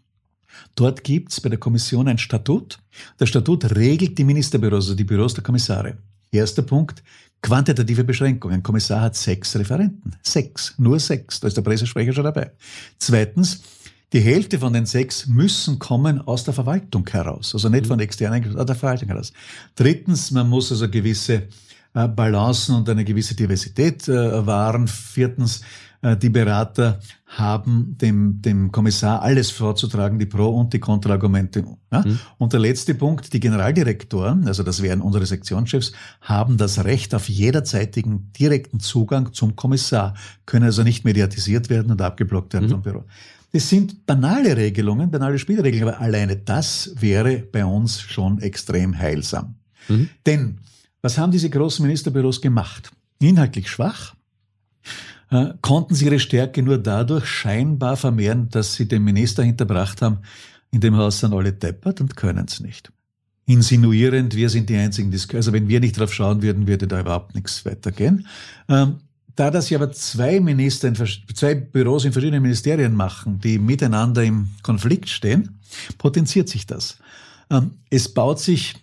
dort gibt's bei der Kommission ein Statut. Der Statut regelt die Ministerbüros, also die Büros der Kommissare. Erster Punkt, quantitative Beschränkungen. Ein Kommissar hat sechs Referenten. Sechs, nur sechs. Da ist der Pressesprecher schon dabei. Zweitens, die Hälfte von den sechs müssen kommen aus der Verwaltung heraus, also nicht von externen, aus der Verwaltung heraus. Drittens, man muss also gewisse äh, Balancen und eine gewisse Diversität äh, wahren. Viertens, die Berater haben dem, dem Kommissar alles vorzutragen, die Pro- und die Kontraargumente. Ja? Mhm. Und der letzte Punkt, die Generaldirektoren, also das wären unsere Sektionschefs, haben das Recht auf jederzeitigen direkten Zugang zum Kommissar, können also nicht mediatisiert werden und abgeblockt werden mhm. vom Büro. Das sind banale Regelungen, banale Spielregeln, aber alleine das wäre bei uns schon extrem heilsam. Mhm. Denn was haben diese großen Ministerbüros gemacht? Inhaltlich schwach, äh, konnten sie ihre Stärke nur dadurch scheinbar vermehren, dass sie den Minister hinterbracht haben, in dem Haus sind alle deppert und können es nicht. Insinuierend, wir sind die einzigen, die. Also wenn wir nicht drauf schauen würden, würde da überhaupt nichts weitergehen. Ähm, da das ja aber zwei Minister, in, zwei Büros in verschiedenen Ministerien machen, die miteinander im Konflikt stehen, potenziert sich das. Ähm, es baut sich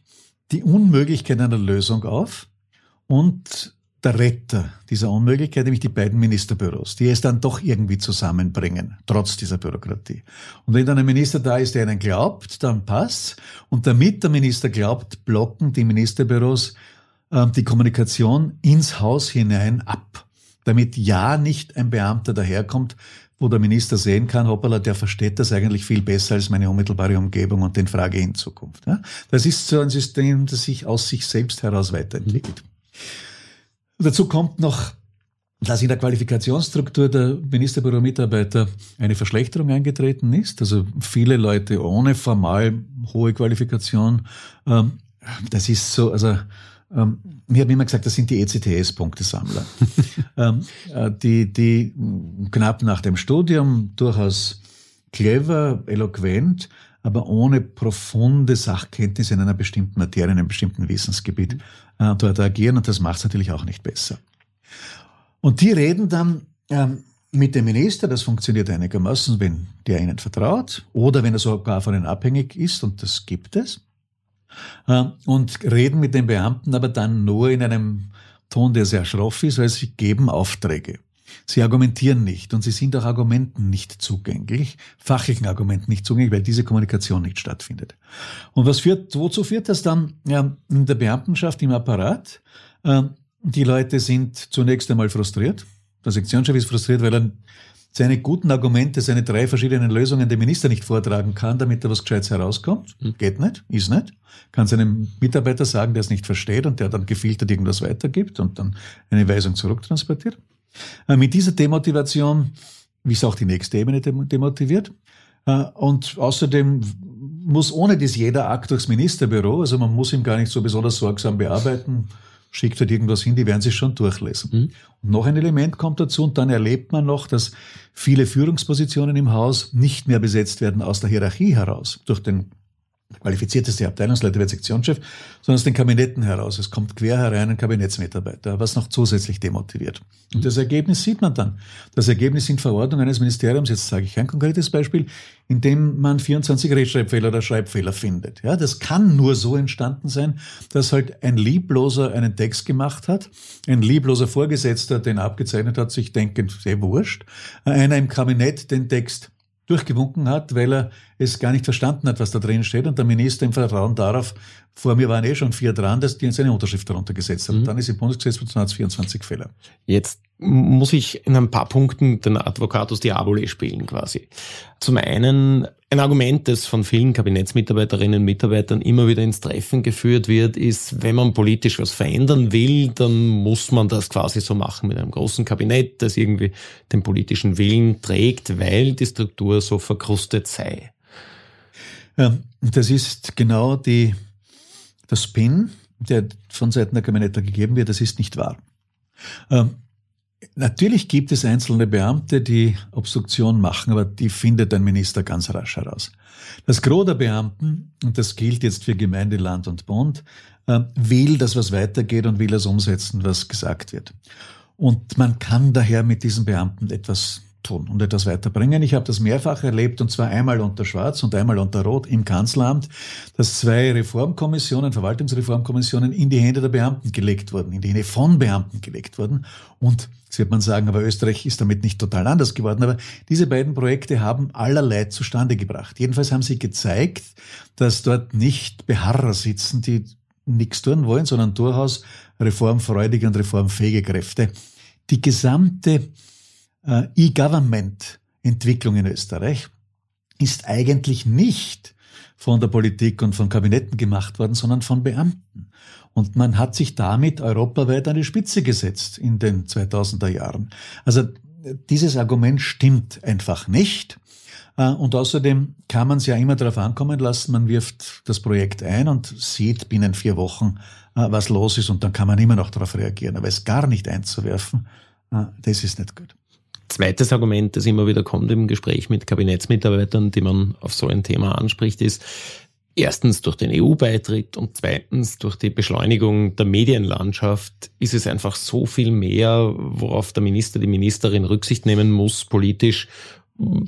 die Unmöglichkeit einer Lösung auf und der Retter dieser Unmöglichkeit, nämlich die beiden Ministerbüros, die es dann doch irgendwie zusammenbringen, trotz dieser Bürokratie. Und wenn dann ein Minister da ist, der ihnen glaubt, dann passt. Und damit der Minister glaubt, blocken die Ministerbüros äh, die Kommunikation ins Haus hinein ab. Damit ja nicht ein Beamter daherkommt, wo der Minister sehen kann, hoppala, der versteht das eigentlich viel besser als meine unmittelbare Umgebung und den Frage in Zukunft. Ja? Das ist so ein System, das sich aus sich selbst heraus weiterentwickelt. Mhm. Dazu kommt noch, dass in der Qualifikationsstruktur der Ministerbüro-Mitarbeiter eine Verschlechterung eingetreten ist. Also viele Leute ohne formal hohe Qualifikation. Ähm, das ist so, also ähm, mir haben immer gesagt, das sind die ECTS-Punktesammler, ähm, äh, die, die knapp nach dem Studium durchaus clever, eloquent, aber ohne profunde Sachkenntnisse in einer bestimmten Materie, in einem bestimmten Wissensgebiet äh, dort agieren und das macht es natürlich auch nicht besser. Und die reden dann ähm, mit dem Minister, das funktioniert einigermaßen, wenn der ihnen vertraut oder wenn er sogar von ihnen abhängig ist und das gibt es. Äh, und reden mit den Beamten aber dann nur in einem Ton, der sehr schroff ist, weil sie geben Aufträge. Sie argumentieren nicht und sie sind auch Argumenten nicht zugänglich, fachlichen Argumenten nicht zugänglich, weil diese Kommunikation nicht stattfindet. Und was führt, wozu führt das dann ja, in der Beamtenschaft, im Apparat? Äh, die Leute sind zunächst einmal frustriert. Der Sektionschef ist frustriert, weil er seine guten Argumente, seine drei verschiedenen Lösungen dem Minister nicht vortragen kann, damit da was Gescheites herauskommt. Mhm. Geht nicht, ist nicht. Kann seinem Mitarbeiter sagen, der es nicht versteht und der dann gefiltert irgendwas weitergibt und dann eine Weisung zurücktransportiert. Äh, mit dieser Demotivation ist auch die nächste Ebene demotiviert. Äh, und außerdem muss ohne dies jeder Akt durchs Ministerbüro, also man muss ihn gar nicht so besonders sorgsam bearbeiten, schickt halt irgendwas hin, die werden sich schon durchlesen. Mhm. Und noch ein Element kommt dazu und dann erlebt man noch, dass viele Führungspositionen im Haus nicht mehr besetzt werden aus der Hierarchie heraus, durch den qualifizierteste Abteilungsleiter wird Sektionschef, sondern aus den Kabinetten heraus. Es kommt quer herein ein Kabinettsmitarbeiter, was noch zusätzlich demotiviert. Und das Ergebnis sieht man dann. Das Ergebnis sind Verordnungen eines Ministeriums, jetzt sage ich ein konkretes Beispiel, in dem man 24 Rechtschreibfehler oder Schreibfehler findet. Ja, das kann nur so entstanden sein, dass halt ein Liebloser einen Text gemacht hat, ein liebloser Vorgesetzter den abgezeichnet hat, sich denkend, sehr wurscht, einer im Kabinett den Text durchgewunken hat, weil er es gar nicht verstanden hat, was da drin steht. Und der Minister im Vertrauen darauf, vor mir waren eh schon vier dran, dass die seine Unterschrift darunter gesetzt hat. Mhm. Und dann ist im Bundesgesetzbuch hat 24 Fälle. Jetzt muss ich in ein paar Punkten den Advocatus Diaboli spielen quasi. Zum einen ein Argument, das von vielen Kabinettsmitarbeiterinnen und Mitarbeitern immer wieder ins Treffen geführt wird, ist, wenn man politisch was verändern will, dann muss man das quasi so machen mit einem großen Kabinett, das irgendwie den politischen Willen trägt, weil die Struktur so verkrustet sei. Ja, das ist genau die, der Spin, der von Seiten der Kabinette gegeben wird. Das ist nicht wahr. Ähm, Natürlich gibt es einzelne Beamte, die Obstruktion machen, aber die findet ein Minister ganz rasch heraus. Das Gros der Beamten, und das gilt jetzt für Gemeinde, Land und Bund, äh, will, dass was weitergeht und will das umsetzen, was gesagt wird. Und man kann daher mit diesen Beamten etwas tun und etwas weiterbringen. Ich habe das mehrfach erlebt und zwar einmal unter Schwarz und einmal unter Rot im Kanzleramt, dass zwei Reformkommissionen, Verwaltungsreformkommissionen in die Hände der Beamten gelegt wurden, in die Hände von Beamten gelegt wurden. Und jetzt wird man sagen, aber Österreich ist damit nicht total anders geworden. Aber diese beiden Projekte haben allerlei zustande gebracht. Jedenfalls haben sie gezeigt, dass dort nicht Beharrer sitzen, die nichts tun wollen, sondern durchaus reformfreudige und reformfähige Kräfte. Die gesamte äh, E-Government-Entwicklung in Österreich ist eigentlich nicht von der Politik und von Kabinetten gemacht worden, sondern von Beamten. Und man hat sich damit europaweit an die Spitze gesetzt in den 2000er Jahren. Also dieses Argument stimmt einfach nicht. Äh, und außerdem kann man es ja immer darauf ankommen lassen, man wirft das Projekt ein und sieht binnen vier Wochen, äh, was los ist und dann kann man immer noch darauf reagieren. Aber es gar nicht einzuwerfen, das ist nicht gut. Zweites Argument, das immer wieder kommt im Gespräch mit Kabinettsmitarbeitern, die man auf so ein Thema anspricht, ist, Erstens durch den EU-Beitritt und zweitens durch die Beschleunigung der Medienlandschaft ist es einfach so viel mehr, worauf der Minister, die Ministerin Rücksicht nehmen muss politisch,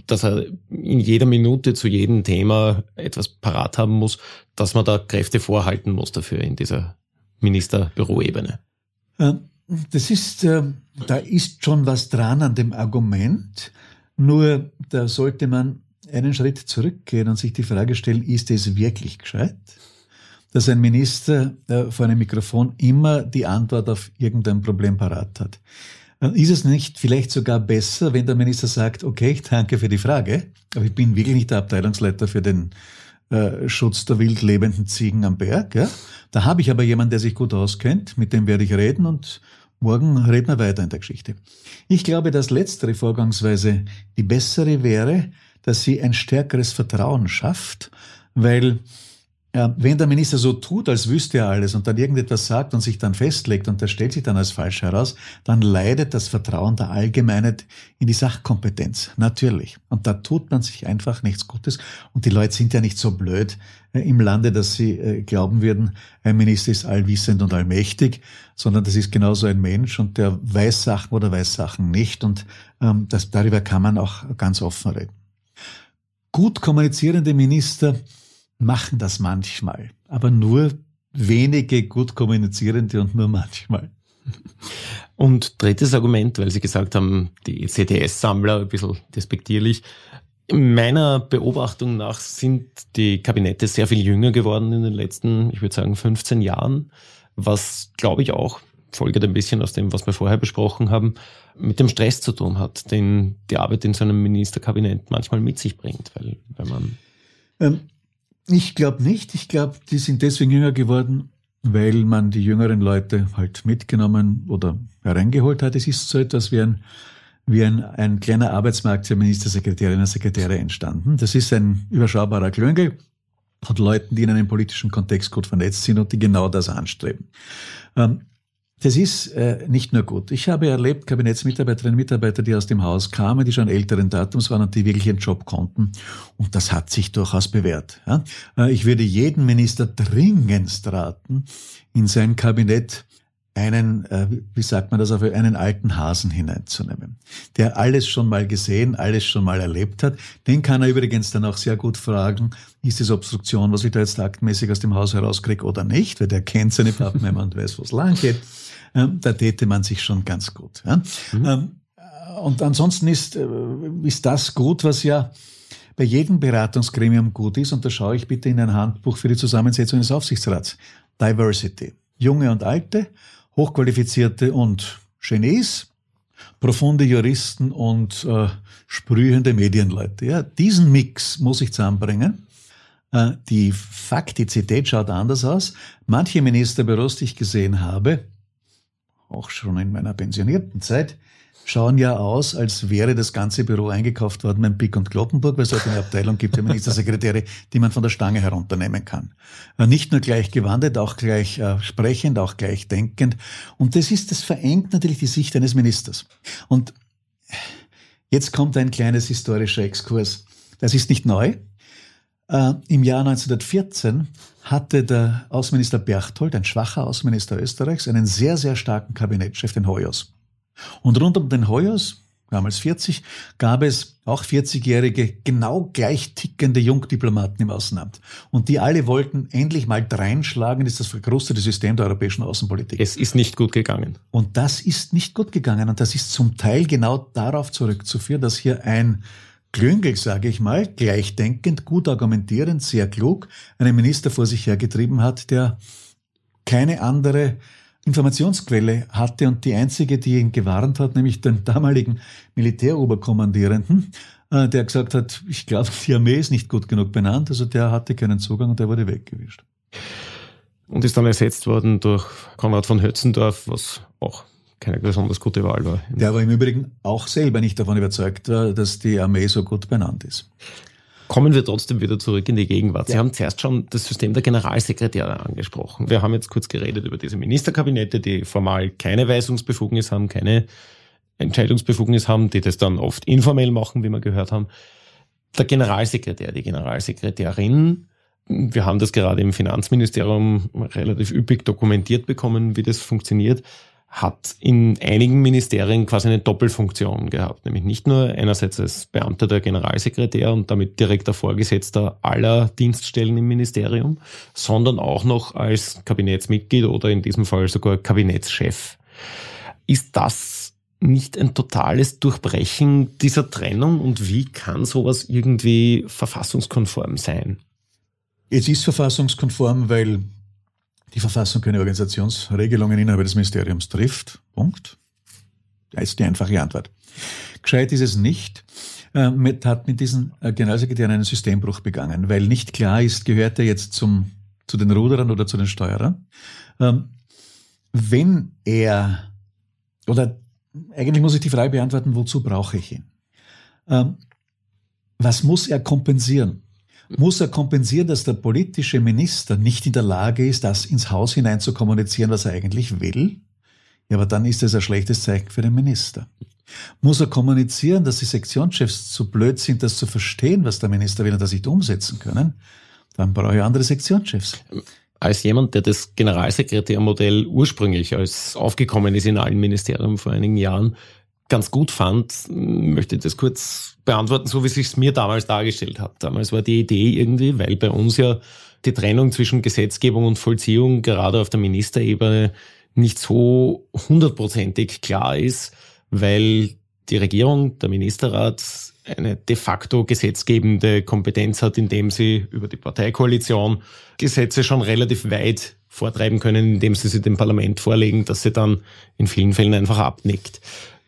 dass er in jeder Minute zu jedem Thema etwas parat haben muss, dass man da Kräfte vorhalten muss dafür in dieser Ministerbüroebene. Das ist, äh, da ist schon was dran an dem Argument. Nur da sollte man einen Schritt zurückgehen und sich die Frage stellen, ist es wirklich gescheit, dass ein Minister äh, vor einem Mikrofon immer die Antwort auf irgendein Problem parat hat? Ist es nicht vielleicht sogar besser, wenn der Minister sagt, okay, ich danke für die Frage, aber ich bin wirklich nicht der Abteilungsleiter für den äh, Schutz der wild lebenden Ziegen am Berg. Ja? Da habe ich aber jemanden, der sich gut auskennt, mit dem werde ich reden und morgen reden wir weiter in der Geschichte. Ich glaube, dass letztere Vorgangsweise die bessere wäre, dass sie ein stärkeres Vertrauen schafft, weil ja, wenn der Minister so tut, als wüsste er alles und dann irgendetwas sagt und sich dann festlegt und das stellt sich dann als falsch heraus, dann leidet das Vertrauen der Allgemeinheit in die Sachkompetenz. Natürlich. Und da tut man sich einfach nichts Gutes. Und die Leute sind ja nicht so blöd äh, im Lande, dass sie äh, glauben würden, ein Minister ist allwissend und allmächtig, sondern das ist genauso ein Mensch und der weiß Sachen oder weiß Sachen nicht. Und ähm, das, darüber kann man auch ganz offen reden. Gut kommunizierende Minister machen das manchmal, aber nur wenige gut kommunizierende und nur manchmal. Und drittes Argument, weil Sie gesagt haben, die CTS-Sammler, ein bisschen despektierlich. Meiner Beobachtung nach sind die Kabinette sehr viel jünger geworden in den letzten, ich würde sagen, 15 Jahren, was, glaube ich, auch folgt ein bisschen aus dem, was wir vorher besprochen haben, mit dem Stress zu tun hat, den die Arbeit in so einem Ministerkabinett manchmal mit sich bringt, weil wenn man ähm, ich glaube nicht. Ich glaube, die sind deswegen jünger geworden, weil man die jüngeren Leute halt mitgenommen oder hereingeholt hat. Es ist so etwas wie ein, wie ein, ein kleiner Arbeitsmarkt für Ministersekretärinnen und Sekretäre entstanden. Das ist ein überschaubarer Klüngel von Leuten, die in einem politischen Kontext gut vernetzt sind und die genau das anstreben. Ähm, das ist äh, nicht nur gut. Ich habe erlebt, Kabinettsmitarbeiterinnen und Mitarbeiter, die aus dem Haus kamen, die schon älteren Datums waren und die wirklich ihren Job konnten. Und das hat sich durchaus bewährt. Ja? Äh, ich würde jeden Minister dringendst raten, in sein Kabinett einen, äh, wie sagt man das, auf einen alten Hasen hineinzunehmen, der alles schon mal gesehen, alles schon mal erlebt hat. Den kann er übrigens dann auch sehr gut fragen, ist es Obstruktion, was ich da jetzt aktmäßig aus dem Haus herauskriege oder nicht, weil der kennt seine Pappenheimer und weiß, wo es lang geht. Da täte man sich schon ganz gut. Mhm. Ähm, und ansonsten ist, äh, ist das gut, was ja bei jedem Beratungsgremium gut ist. Und da schaue ich bitte in ein Handbuch für die Zusammensetzung des Aufsichtsrats. Diversity. Junge und Alte, Hochqualifizierte und Genies, profunde Juristen und äh, sprühende Medienleute. Ja, diesen Mix muss ich zusammenbringen. Äh, die Faktizität schaut anders aus. Manche Ministerbüros, die ich gesehen habe, auch schon in meiner pensionierten Zeit, schauen ja aus, als wäre das ganze Büro eingekauft worden beim Pick und Kloppenburg, weil es dort eine Abteilung gibt, der Ministersekretäre, die man von der Stange herunternehmen kann. Äh, nicht nur gleich gewandet, auch gleich äh, sprechend, auch gleich denkend. Und das ist, das verengt natürlich die Sicht eines Ministers. Und jetzt kommt ein kleines historischer Exkurs. Das ist nicht neu. Äh, Im Jahr 1914 hatte der Außenminister Berchtold, ein schwacher Außenminister Österreichs, einen sehr, sehr starken Kabinettschef, den Hoyos. Und rund um den Hoyos, damals 40, gab es auch 40-jährige, genau gleich tickende Jungdiplomaten im Außenamt. Und die alle wollten endlich mal dreinschlagen, ist das verkrustete System der europäischen Außenpolitik. Es ist nicht gut gegangen. Und das ist nicht gut gegangen. Und das ist zum Teil genau darauf zurückzuführen, dass hier ein Klüngel, sage ich mal, gleichdenkend, gut argumentierend, sehr klug, einen Minister vor sich hergetrieben hat, der keine andere Informationsquelle hatte und die einzige, die ihn gewarnt hat, nämlich den damaligen Militäroberkommandierenden, äh, der gesagt hat, ich glaube, die Armee ist nicht gut genug benannt, also der hatte keinen Zugang und der wurde weggewischt. Und ist dann ersetzt worden durch Konrad von Hötzendorf, was auch keine besonders gute Wahl war. Der war im Übrigen auch selber nicht davon überzeugt war, dass die Armee so gut benannt ist. Kommen wir trotzdem wieder zurück in die Gegenwart. Sie ja. haben zuerst schon das System der Generalsekretäre angesprochen. Wir haben jetzt kurz geredet über diese Ministerkabinette, die formal keine Weisungsbefugnis haben, keine Entscheidungsbefugnis haben, die das dann oft informell machen, wie wir gehört haben. Der Generalsekretär, die Generalsekretärin, wir haben das gerade im Finanzministerium relativ üppig dokumentiert bekommen, wie das funktioniert, hat in einigen Ministerien quasi eine Doppelfunktion gehabt, nämlich nicht nur einerseits als Beamter der Generalsekretär und damit direkter Vorgesetzter aller Dienststellen im Ministerium, sondern auch noch als Kabinettsmitglied oder in diesem Fall sogar Kabinettschef. Ist das nicht ein totales Durchbrechen dieser Trennung und wie kann sowas irgendwie verfassungskonform sein? Es ist verfassungskonform, weil die Verfassung keine Organisationsregelungen innerhalb des Ministeriums trifft. Punkt. Das ist die einfache Antwort. Gescheit ist es nicht. Ähm, mit, hat mit diesen äh, Generalsekretären einen Systembruch begangen, weil nicht klar ist, gehört er jetzt zum, zu den Ruderern oder zu den Steuerern. Ähm, wenn er, oder eigentlich muss ich die Frage beantworten, wozu brauche ich ihn? Ähm, was muss er kompensieren? Muss er kompensieren, dass der politische Minister nicht in der Lage ist, das ins Haus hinein zu kommunizieren, was er eigentlich will? Ja, aber dann ist das ein schlechtes Zeichen für den Minister. Muss er kommunizieren, dass die Sektionschefs zu blöd sind, das zu verstehen, was der Minister will und das nicht umsetzen können? Dann brauche ich andere Sektionschefs. Als jemand, der das Generalsekretärmodell ursprünglich, als aufgekommen ist in allen Ministerien vor einigen Jahren, ganz gut fand, möchte ich das kurz beantworten, so wie es mir damals dargestellt hat. Damals war die Idee irgendwie, weil bei uns ja die Trennung zwischen Gesetzgebung und Vollziehung gerade auf der Ministerebene nicht so hundertprozentig klar ist, weil die Regierung, der Ministerrat eine de facto gesetzgebende Kompetenz hat, indem sie über die Parteikoalition Gesetze schon relativ weit vortreiben können, indem sie sie dem Parlament vorlegen, dass sie dann in vielen Fällen einfach abnickt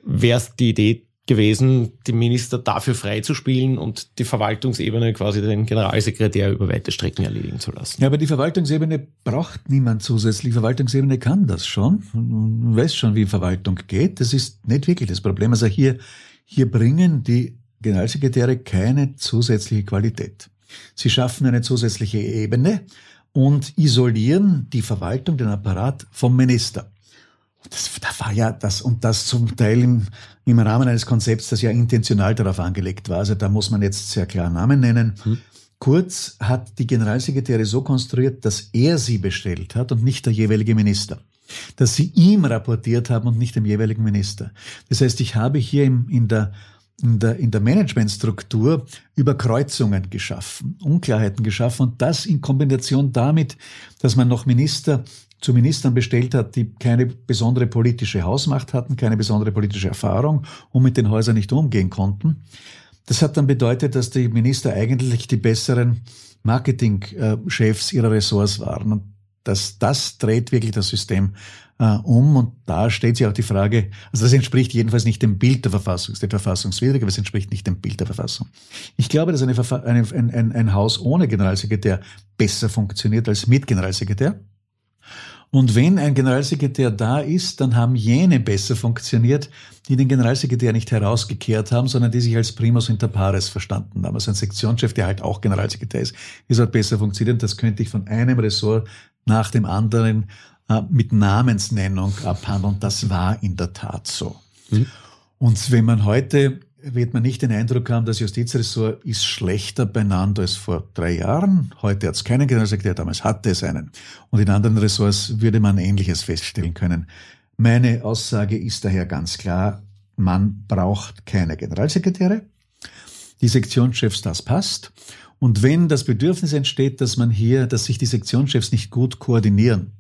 wäre es die Idee gewesen, die Minister dafür freizuspielen und die Verwaltungsebene quasi den Generalsekretär über weite Strecken erledigen zu lassen. Ja, aber die Verwaltungsebene braucht niemand zusätzlich. Die Verwaltungsebene kann das schon, weiß schon, wie Verwaltung geht. Das ist nicht wirklich das Problem. Also hier, hier bringen die Generalsekretäre keine zusätzliche Qualität. Sie schaffen eine zusätzliche Ebene und isolieren die Verwaltung, den Apparat vom Minister. Das, da war ja das und das zum Teil im, im Rahmen eines Konzepts, das ja intentional darauf angelegt war. Also da muss man jetzt sehr klar Namen nennen. Hm. Kurz hat die Generalsekretäre so konstruiert, dass er sie bestellt hat und nicht der jeweilige Minister. Dass sie ihm rapportiert haben und nicht dem jeweiligen Minister. Das heißt, ich habe hier im, in der in der, in der Managementstruktur Überkreuzungen geschaffen, Unklarheiten geschaffen und das in Kombination damit, dass man noch Minister zu Ministern bestellt hat, die keine besondere politische Hausmacht hatten, keine besondere politische Erfahrung und mit den Häusern nicht umgehen konnten. Das hat dann bedeutet, dass die Minister eigentlich die besseren Marketingchefs ihrer Ressorts waren. Und das, das dreht wirklich das System äh, um. Und da steht sich auch die Frage, also das entspricht jedenfalls nicht dem Bild der Verfassung, es ist verfassungswidrig, aber es entspricht nicht dem Bild der Verfassung. Ich glaube, dass eine, eine, ein, ein, ein Haus ohne Generalsekretär besser funktioniert als mit Generalsekretär. Und wenn ein Generalsekretär da ist, dann haben jene besser funktioniert, die den Generalsekretär nicht herausgekehrt haben, sondern die sich als Primus inter pares verstanden haben. Also ein Sektionschef, der halt auch Generalsekretär ist, ist halt besser funktioniert. Das könnte ich von einem Ressort nach dem anderen äh, mit Namensnennung abhandeln. Das war in der Tat so. Mhm. Und wenn man heute wird man nicht den Eindruck haben, das Justizressort ist schlechter benannt als vor drei Jahren. Heute hat es keinen Generalsekretär, damals hatte es einen. Und in anderen Ressorts würde man Ähnliches feststellen können. Meine Aussage ist daher ganz klar, man braucht keine Generalsekretäre. Die Sektionschefs, das passt. Und wenn das Bedürfnis entsteht, dass man hier, dass sich die Sektionschefs nicht gut koordinieren,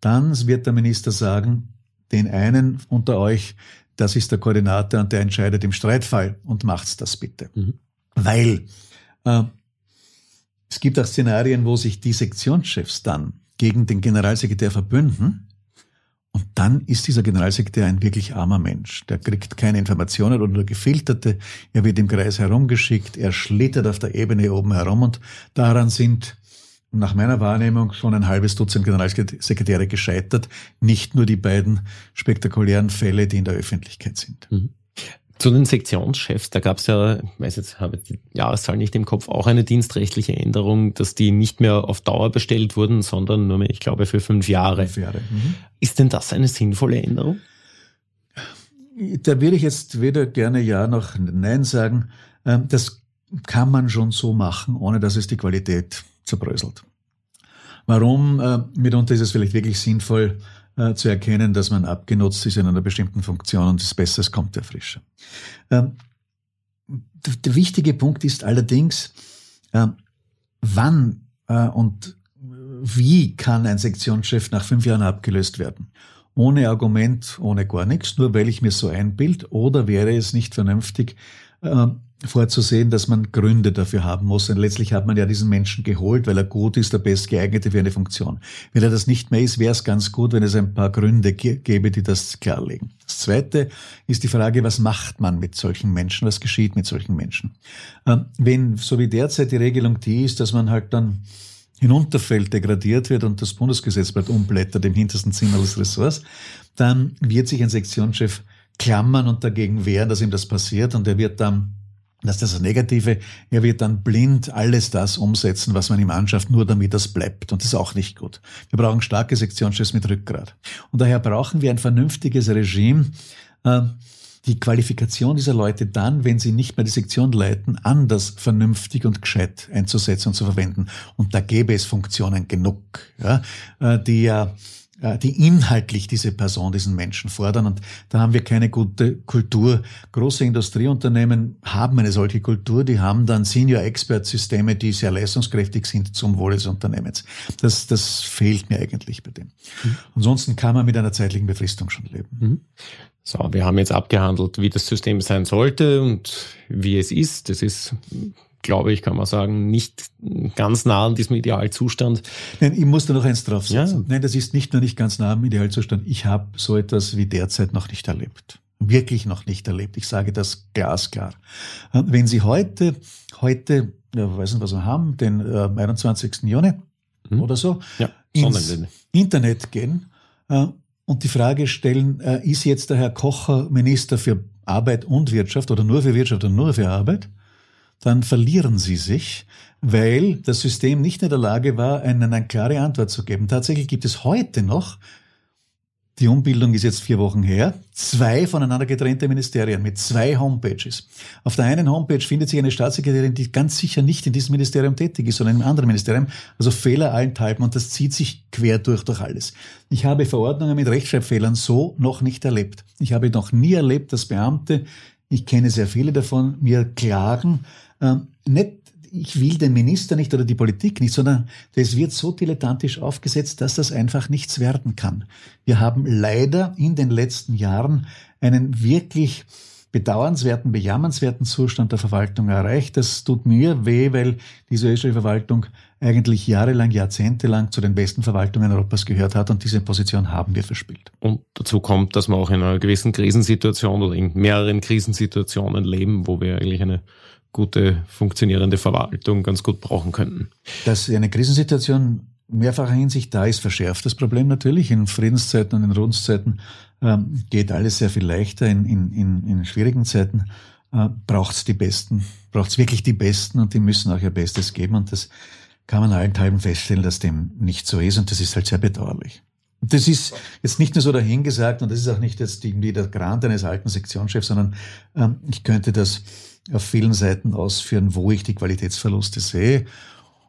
dann wird der Minister sagen, den einen unter euch, das ist der Koordinator und der entscheidet im Streitfall und macht's das bitte. Mhm. Weil äh, es gibt auch Szenarien, wo sich die Sektionschefs dann gegen den Generalsekretär verbünden und dann ist dieser Generalsekretär ein wirklich armer Mensch. Der kriegt keine Informationen oder nur gefilterte. Er wird im Kreis herumgeschickt. Er schlittert auf der Ebene oben herum und daran sind nach meiner Wahrnehmung schon ein halbes Dutzend Generalsekretäre gescheitert. Nicht nur die beiden spektakulären Fälle, die in der Öffentlichkeit sind. Mhm. Zu den Sektionschefs, da gab es ja, ich weiß jetzt, habe die Jahreszahl nicht im Kopf, auch eine dienstrechtliche Änderung, dass die nicht mehr auf Dauer bestellt wurden, sondern nur, mehr, ich glaube, für fünf Jahre. Fünf Jahre. Mhm. Ist denn das eine sinnvolle Änderung? da würde ich jetzt weder gerne Ja noch Nein sagen. Ähm, das kann man schon so machen, ohne dass es die Qualität zerbröselt. Warum? Äh, mitunter ist es vielleicht wirklich sinnvoll äh, zu erkennen, dass man abgenutzt ist in einer bestimmten Funktion und das Besseres kommt ja frischer. Ähm, der wichtige Punkt ist allerdings, äh, wann und wie kann ein Sektionschef nach fünf Jahren abgelöst werden? Ohne Argument, ohne gar nichts, nur weil ich mir so einbild, oder wäre es nicht vernünftig, vorzusehen, dass man Gründe dafür haben muss. Und letztlich hat man ja diesen Menschen geholt, weil er gut ist, der bestgeeignete für eine Funktion. Wenn er das nicht mehr ist, wäre es ganz gut, wenn es ein paar Gründe gäbe, die das klarlegen. Das Zweite ist die Frage, was macht man mit solchen Menschen? Was geschieht mit solchen Menschen? Ähm, wenn, so wie derzeit die Regelung die ist, dass man halt dann hinunterfällt, degradiert wird und das Bundesgesetzblatt umblättert im hintersten Zimmer des Ressorts, dann wird sich ein Sektionschef klammern und dagegen wehren, dass ihm das passiert und er wird dann das ist das Negative. Er wird dann blind alles das umsetzen, was man ihm anschafft, nur damit das bleibt. Und das ist auch nicht gut. Wir brauchen starke Sektionschefs mit Rückgrat. Und daher brauchen wir ein vernünftiges Regime, äh, die Qualifikation dieser Leute dann, wenn sie nicht mehr die Sektion leiten, anders vernünftig und gescheit einzusetzen und zu verwenden. Und da gäbe es Funktionen genug, ja, äh, die ja die inhaltlich diese Person, diesen Menschen fordern. Und da haben wir keine gute Kultur. Große Industrieunternehmen haben eine solche Kultur, die haben dann Senior-Expert-Systeme, die sehr leistungskräftig sind zum Wohle des Unternehmens. Das, das fehlt mir eigentlich bei dem. Mhm. Ansonsten kann man mit einer zeitlichen Befristung schon leben. Mhm. So, wir haben jetzt abgehandelt, wie das System sein sollte und wie es ist. Das ist glaube ich, kann man sagen, nicht ganz nah an diesem Idealzustand. Nein, ich muss da noch eins draufsetzen. Ja. Nein, das ist nicht nur nicht ganz nah am Idealzustand. Ich habe so etwas wie derzeit noch nicht erlebt. Wirklich noch nicht erlebt. Ich sage das glasklar. Wenn Sie heute, heute, ja, weiß nicht, was wir haben, den äh, 21. Juni mhm. oder so, ja, ins Internet gehen äh, und die Frage stellen, äh, ist jetzt der Herr Kocher Minister für Arbeit und Wirtschaft oder nur für Wirtschaft oder nur für Arbeit? Dann verlieren sie sich, weil das System nicht in der Lage war, ihnen eine klare Antwort zu geben. Tatsächlich gibt es heute noch, die Umbildung ist jetzt vier Wochen her, zwei voneinander getrennte Ministerien mit zwei Homepages. Auf der einen Homepage findet sich eine Staatssekretärin, die ganz sicher nicht in diesem Ministerium tätig ist, sondern in einem anderen Ministerium. Also Fehler allenthalben und das zieht sich quer durch durch alles. Ich habe Verordnungen mit Rechtschreibfehlern so noch nicht erlebt. Ich habe noch nie erlebt, dass Beamte, ich kenne sehr viele davon, mir klagen, ähm, nicht, ich will den Minister nicht oder die Politik nicht, sondern das wird so dilettantisch aufgesetzt, dass das einfach nichts werden kann. Wir haben leider in den letzten Jahren einen wirklich bedauernswerten, bejammernswerten Zustand der Verwaltung erreicht. Das tut mir weh, weil diese österreichische Verwaltung eigentlich jahrelang, jahrzehntelang zu den besten Verwaltungen Europas gehört hat und diese Position haben wir verspielt. Und dazu kommt, dass wir auch in einer gewissen Krisensituation oder in mehreren Krisensituationen leben, wo wir eigentlich eine gute, funktionierende Verwaltung ganz gut brauchen könnten. Dass eine Krisensituation mehrfacher Hinsicht da ist, verschärft das Problem natürlich. In Friedenszeiten und in Ruhenszeiten ähm, geht alles sehr viel leichter. In, in, in, in schwierigen Zeiten äh, braucht es die Besten, braucht es wirklich die Besten und die müssen auch ihr Bestes geben. Und das kann man allenthalben feststellen, dass dem nicht so ist und das ist halt sehr bedauerlich. Das ist jetzt nicht nur so dahingesagt und das ist auch nicht jetzt irgendwie der Grant eines alten Sektionschefs, sondern ähm, ich könnte das auf vielen Seiten ausführen, wo ich die Qualitätsverluste sehe.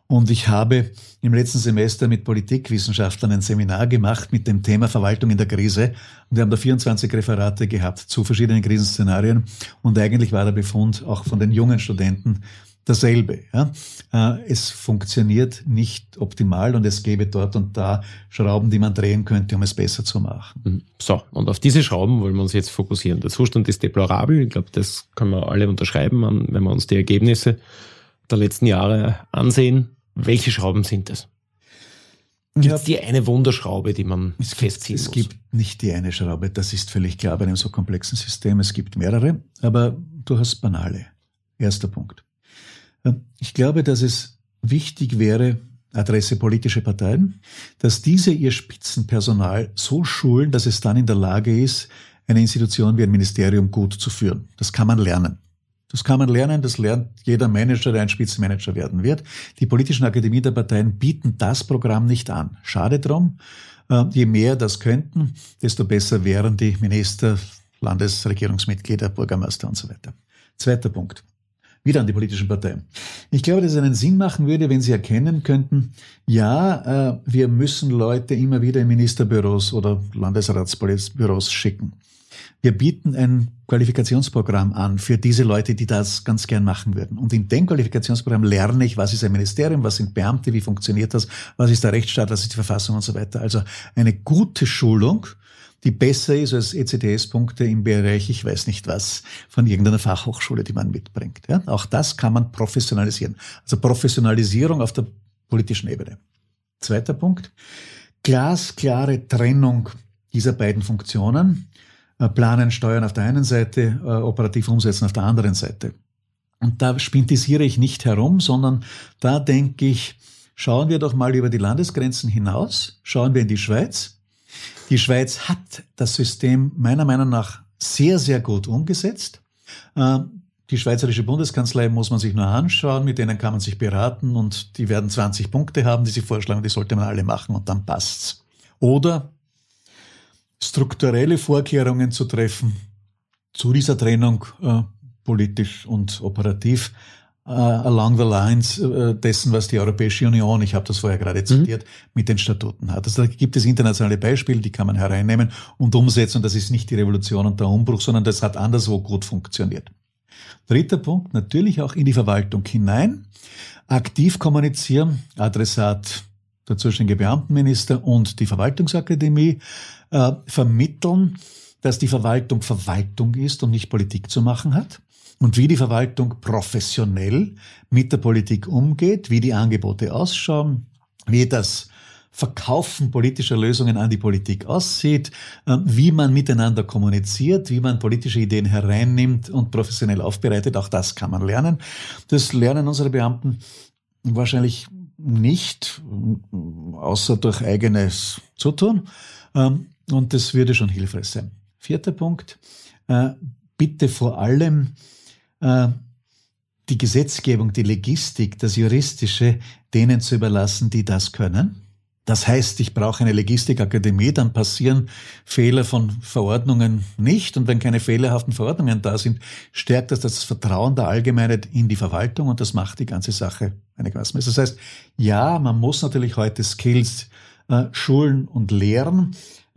Und ich habe im letzten Semester mit Politikwissenschaftlern ein Seminar gemacht mit dem Thema Verwaltung in der Krise. Und wir haben da 24 Referate gehabt zu verschiedenen Krisenszenarien. Und eigentlich war der Befund auch von den jungen Studenten dasselbe. Ja. Äh, es funktioniert nicht optimal und es gäbe dort und da Schrauben, die man drehen könnte, um es besser zu machen. Mhm. So, und auf diese Schrauben wollen wir uns jetzt fokussieren. Der Zustand ist deplorabel. Ich glaube, das können wir alle unterschreiben, wenn wir uns die Ergebnisse der letzten Jahre ansehen. Welche Schrauben sind das? Gibt es die eine Wunderschraube, die man es festziehen gibt, Es gibt nicht die eine Schraube, das ist völlig klar bei einem so komplexen System. Es gibt mehrere, aber durchaus banale. Erster Punkt. Ich glaube, dass es wichtig wäre, Adresse politische Parteien, dass diese ihr Spitzenpersonal so schulen, dass es dann in der Lage ist, eine Institution wie ein Ministerium gut zu führen. Das kann man lernen. Das kann man lernen, das lernt jeder Manager, der ein Spitzenmanager werden wird. Die politischen Akademien der Parteien bieten das Programm nicht an. Schade drum. Äh, je mehr das könnten, desto besser wären die Minister, Landesregierungsmitglieder, Bürgermeister und so weiter. Zweiter Punkt. Wieder an die politischen Parteien. Ich glaube, dass es einen Sinn machen würde, wenn Sie erkennen könnten, ja, äh, wir müssen Leute immer wieder in Ministerbüros oder Landesratsbüros schicken. Wir bieten ein Qualifikationsprogramm an für diese Leute, die das ganz gern machen würden. Und in dem Qualifikationsprogramm lerne ich, was ist ein Ministerium, was sind Beamte, wie funktioniert das, was ist der Rechtsstaat, was ist die Verfassung und so weiter. Also eine gute Schulung, die besser ist als ECTS-Punkte im Bereich, ich weiß nicht was, von irgendeiner Fachhochschule, die man mitbringt. Ja, auch das kann man professionalisieren. Also Professionalisierung auf der politischen Ebene. Zweiter Punkt. Glasklare Trennung dieser beiden Funktionen. Äh, planen, steuern auf der einen Seite, äh, operativ umsetzen auf der anderen Seite. Und da spintisiere ich nicht herum, sondern da denke ich, schauen wir doch mal über die Landesgrenzen hinaus, schauen wir in die Schweiz. Die Schweiz hat das System meiner Meinung nach sehr, sehr gut umgesetzt. Äh, die Schweizerische Bundeskanzlei muss man sich nur anschauen, mit denen kann man sich beraten und die werden 20 Punkte haben, die sie vorschlagen, die sollte man alle machen und dann passt's. Oder strukturelle Vorkehrungen zu treffen zu dieser Trennung äh, politisch und operativ äh, along the lines äh, dessen, was die Europäische Union, ich habe das vorher gerade zitiert, mhm. mit den Statuten hat. Also da gibt es internationale Beispiele, die kann man hereinnehmen und umsetzen. Das ist nicht die Revolution und der Umbruch, sondern das hat anderswo gut funktioniert. Dritter Punkt, natürlich auch in die Verwaltung hinein. Aktiv kommunizieren, Adressat der zuständige Beamtenminister und die Verwaltungsakademie äh, vermitteln, dass die Verwaltung Verwaltung ist und nicht Politik zu machen hat und wie die Verwaltung professionell mit der Politik umgeht, wie die Angebote ausschauen, wie das Verkaufen politischer Lösungen an die Politik aussieht, äh, wie man miteinander kommuniziert, wie man politische Ideen hereinnimmt und professionell aufbereitet. Auch das kann man lernen. Das lernen unsere Beamten wahrscheinlich nicht, außer durch eigenes Zutun. Und das würde schon hilfreich sein. Vierter Punkt. Äh, bitte vor allem äh, die Gesetzgebung, die Logistik, das Juristische denen zu überlassen, die das können. Das heißt, ich brauche eine Logistikakademie, dann passieren Fehler von Verordnungen nicht. Und wenn keine fehlerhaften Verordnungen da sind, stärkt das das Vertrauen der Allgemeinheit in die Verwaltung und das macht die ganze Sache einigermaßen. Das heißt, ja, man muss natürlich heute Skills äh, schulen und lehren.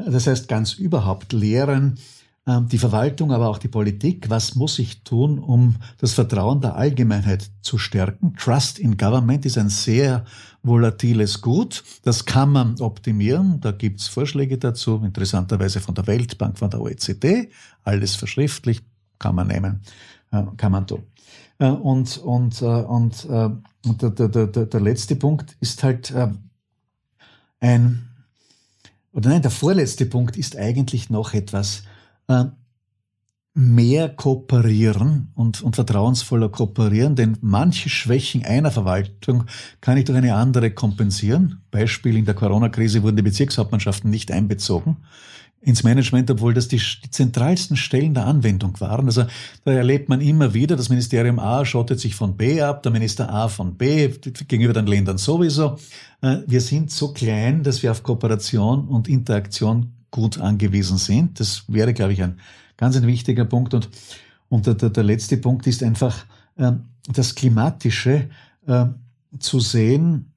Das heißt, ganz überhaupt lehren, ähm, die Verwaltung, aber auch die Politik, was muss ich tun, um das Vertrauen der Allgemeinheit zu stärken? Trust in Government ist ein sehr volatiles Gut. Das kann man optimieren. Da gibt's Vorschläge dazu, interessanterweise von der Weltbank, von der OECD. Alles verschriftlich, kann man nehmen, äh, kann man tun. Äh, und, und, und, und der, der, der, der letzte Punkt ist halt ein, oder nein, der vorletzte Punkt ist eigentlich noch etwas, äh, mehr kooperieren und, und vertrauensvoller kooperieren, denn manche Schwächen einer Verwaltung kann ich durch eine andere kompensieren. Beispiel in der Corona-Krise wurden die Bezirkshauptmannschaften nicht einbezogen ins Management, obwohl das die, zentralsten Stellen der Anwendung waren. Also da erlebt man immer wieder, das Ministerium A schottet sich von B ab, der Minister A von B, gegenüber den Ländern sowieso. Äh, wir sind so klein, dass wir auf Kooperation und Interaktion gut angewiesen sind. Das wäre, glaube ich, ein ganz ein wichtiger Punkt. Und, und der, der, letzte Punkt ist einfach äh, das Klimatische äh, zu sehen,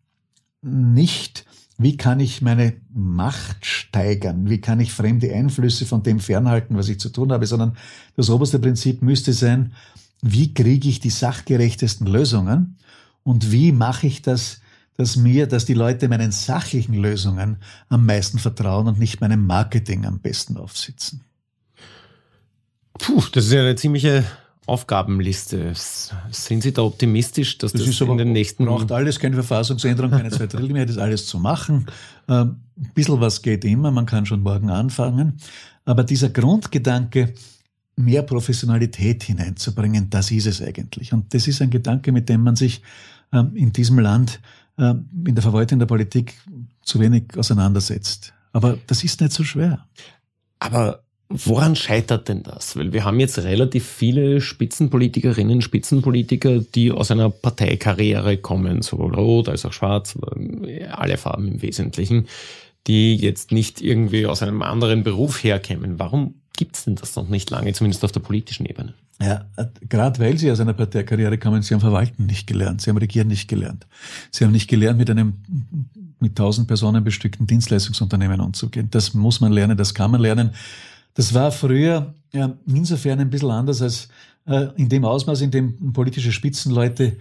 nicht wie kann ich meine Macht steigern, wie kann ich fremde Einflüsse von dem fernhalten, was ich zu tun habe, sondern das oberste Prinzip müsste sein, wie kriege ich die sachgerechtesten Lösungen? Und wie mache ich das dass mir, dass die Leute meinen sachlichen Lösungen am meisten vertrauen und nicht meinem Marketing am besten aufsitzen. Puh, das ist ja eine ziemliche Aufgabenliste. Sind Sie da optimistisch, dass das, das in den nächsten... braucht alles, keine Verfassungsänderung, keine zwei Drittel mehr, das alles zu machen. Ähm, ein bisschen was geht immer, man kann schon morgen anfangen. Aber dieser Grundgedanke, mehr Professionalität hineinzubringen, das ist es eigentlich. Und das ist ein Gedanke, mit dem man sich ähm, in diesem Land äh, in der Verwaltung der Politik zu wenig auseinandersetzt. Aber das ist nicht so schwer. Aber woran scheitert denn das? Weil wir haben jetzt relativ viele Spitzenpolitikerinnen, Spitzenpolitiker, die aus einer Parteikarriere kommen, sowohl rot als auch schwarz, alle Farben im Wesentlichen, die jetzt nicht irgendwie aus einem anderen Beruf herkämen. Warum gibt es denn das noch nicht lange, zumindest auf der politischen Ebene? Ja, gerade weil Sie aus einer Parteikarriere kommen, Sie haben Verwalten nicht gelernt, Sie haben Regieren nicht gelernt. Sie haben nicht gelernt, mit einem mit tausend Personen bestückten Dienstleistungsunternehmen umzugehen. Das muss man lernen, das kann man lernen. Das war früher ja, insofern ein bisschen anders als äh, in dem Ausmaß, in dem politische Spitzenleute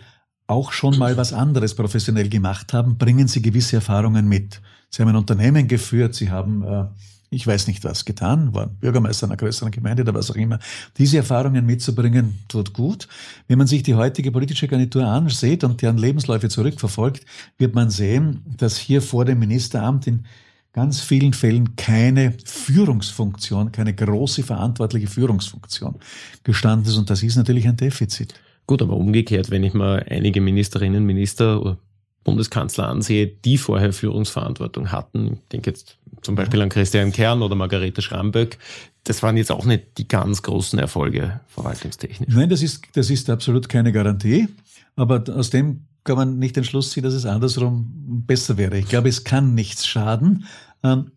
auch schon mal was anderes professionell gemacht haben, bringen sie gewisse Erfahrungen mit. Sie haben ein Unternehmen geführt, sie haben äh, ich weiß nicht was getan, war Bürgermeister einer größeren Gemeinde oder was auch immer. Diese Erfahrungen mitzubringen, tut gut. Wenn man sich die heutige politische Garnitur ansieht und deren Lebensläufe zurückverfolgt, wird man sehen, dass hier vor dem Ministeramt in ganz vielen Fällen keine Führungsfunktion, keine große verantwortliche Führungsfunktion gestanden ist. Und das ist natürlich ein Defizit. Gut, aber umgekehrt, wenn ich mal einige Ministerinnen, Minister oder Bundeskanzler ansehe, die vorher Führungsverantwortung hatten, ich denke jetzt zum Beispiel an Christian Kern oder Margarete Schramböck, das waren jetzt auch nicht die ganz großen Erfolge verwaltungstechnisch. Nein, das ist, das ist absolut keine Garantie. Aber aus dem kann man nicht den Schluss ziehen, dass es andersrum besser wäre. Ich glaube, es kann nichts schaden, ähm,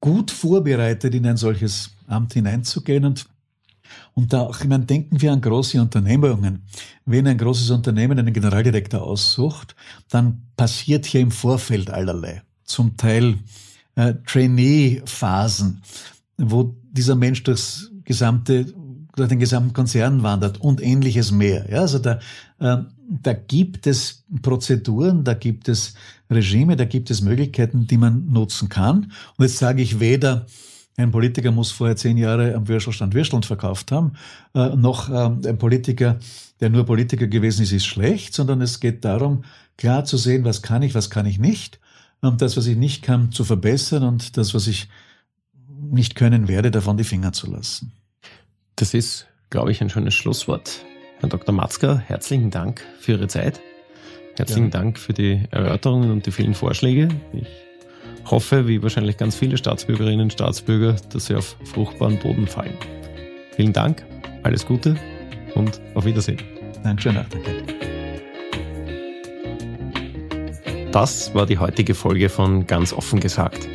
gut vorbereitet in ein solches Amt hineinzugehen und und da, ich meine, denken wir an große Unternehmungen. Wenn ein großes Unternehmen einen Generaldirektor aussucht, dann passiert hier im Vorfeld allerlei. Zum Teil äh, Trainee-Phasen, wo dieser Mensch durchs gesamte, durch den gesamten Konzern wandert und ähnliches mehr. Ja, also da, äh, da gibt es Prozeduren, da gibt es Regime, da gibt es Möglichkeiten, die man nutzen kann. Und jetzt sage ich weder, ein Politiker muss vorher zehn Jahre am Würstelstand Würsteln verkauft haben. Äh, noch ähm, ein Politiker, der nur Politiker gewesen ist, ist schlecht, sondern es geht darum, klar zu sehen, was kann ich, was kann ich nicht. Und das, was ich nicht kann, zu verbessern und das, was ich nicht können werde, davon die Finger zu lassen. Das ist, glaube ich, ein schönes Schlusswort. Herr Dr. Matzker, herzlichen Dank für Ihre Zeit. Herzlichen ja. Dank für die Erörterungen und die vielen Vorschläge. Ich hoffe, wie wahrscheinlich ganz viele Staatsbürgerinnen und Staatsbürger, dass sie auf fruchtbaren Boden fallen. Vielen Dank, alles Gute und auf Wiedersehen. Dankeschön, danke. Das war die heutige Folge von Ganz offen gesagt.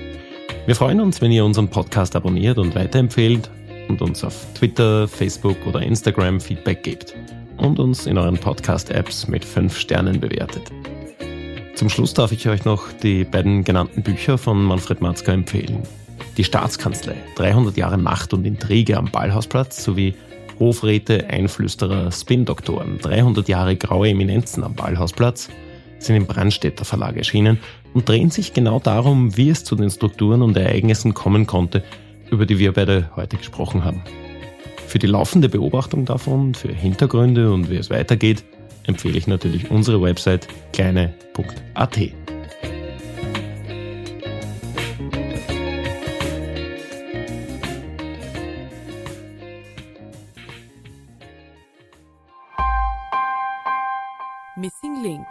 Wir freuen uns, wenn ihr unseren Podcast abonniert und weiterempfehlt und uns auf Twitter, Facebook oder Instagram Feedback gebt und uns in euren Podcast-Apps mit 5 Sternen bewertet. Zum Schluss darf ich euch noch die beiden genannten Bücher von Manfred Matzka empfehlen. Die Staatskanzlei, 300 Jahre Macht und Intrige am Ballhausplatz sowie Hofräte, Einflüsterer, Spin-Doktoren, 300 Jahre graue Eminenzen am Ballhausplatz sind im Brandstätter Verlag erschienen und drehen sich genau darum, wie es zu den Strukturen und Ereignissen kommen konnte, über die wir beide heute gesprochen haben. Für die laufende Beobachtung davon, für Hintergründe und wie es weitergeht, empfehle ich natürlich unsere Website kleine.at. Missing Link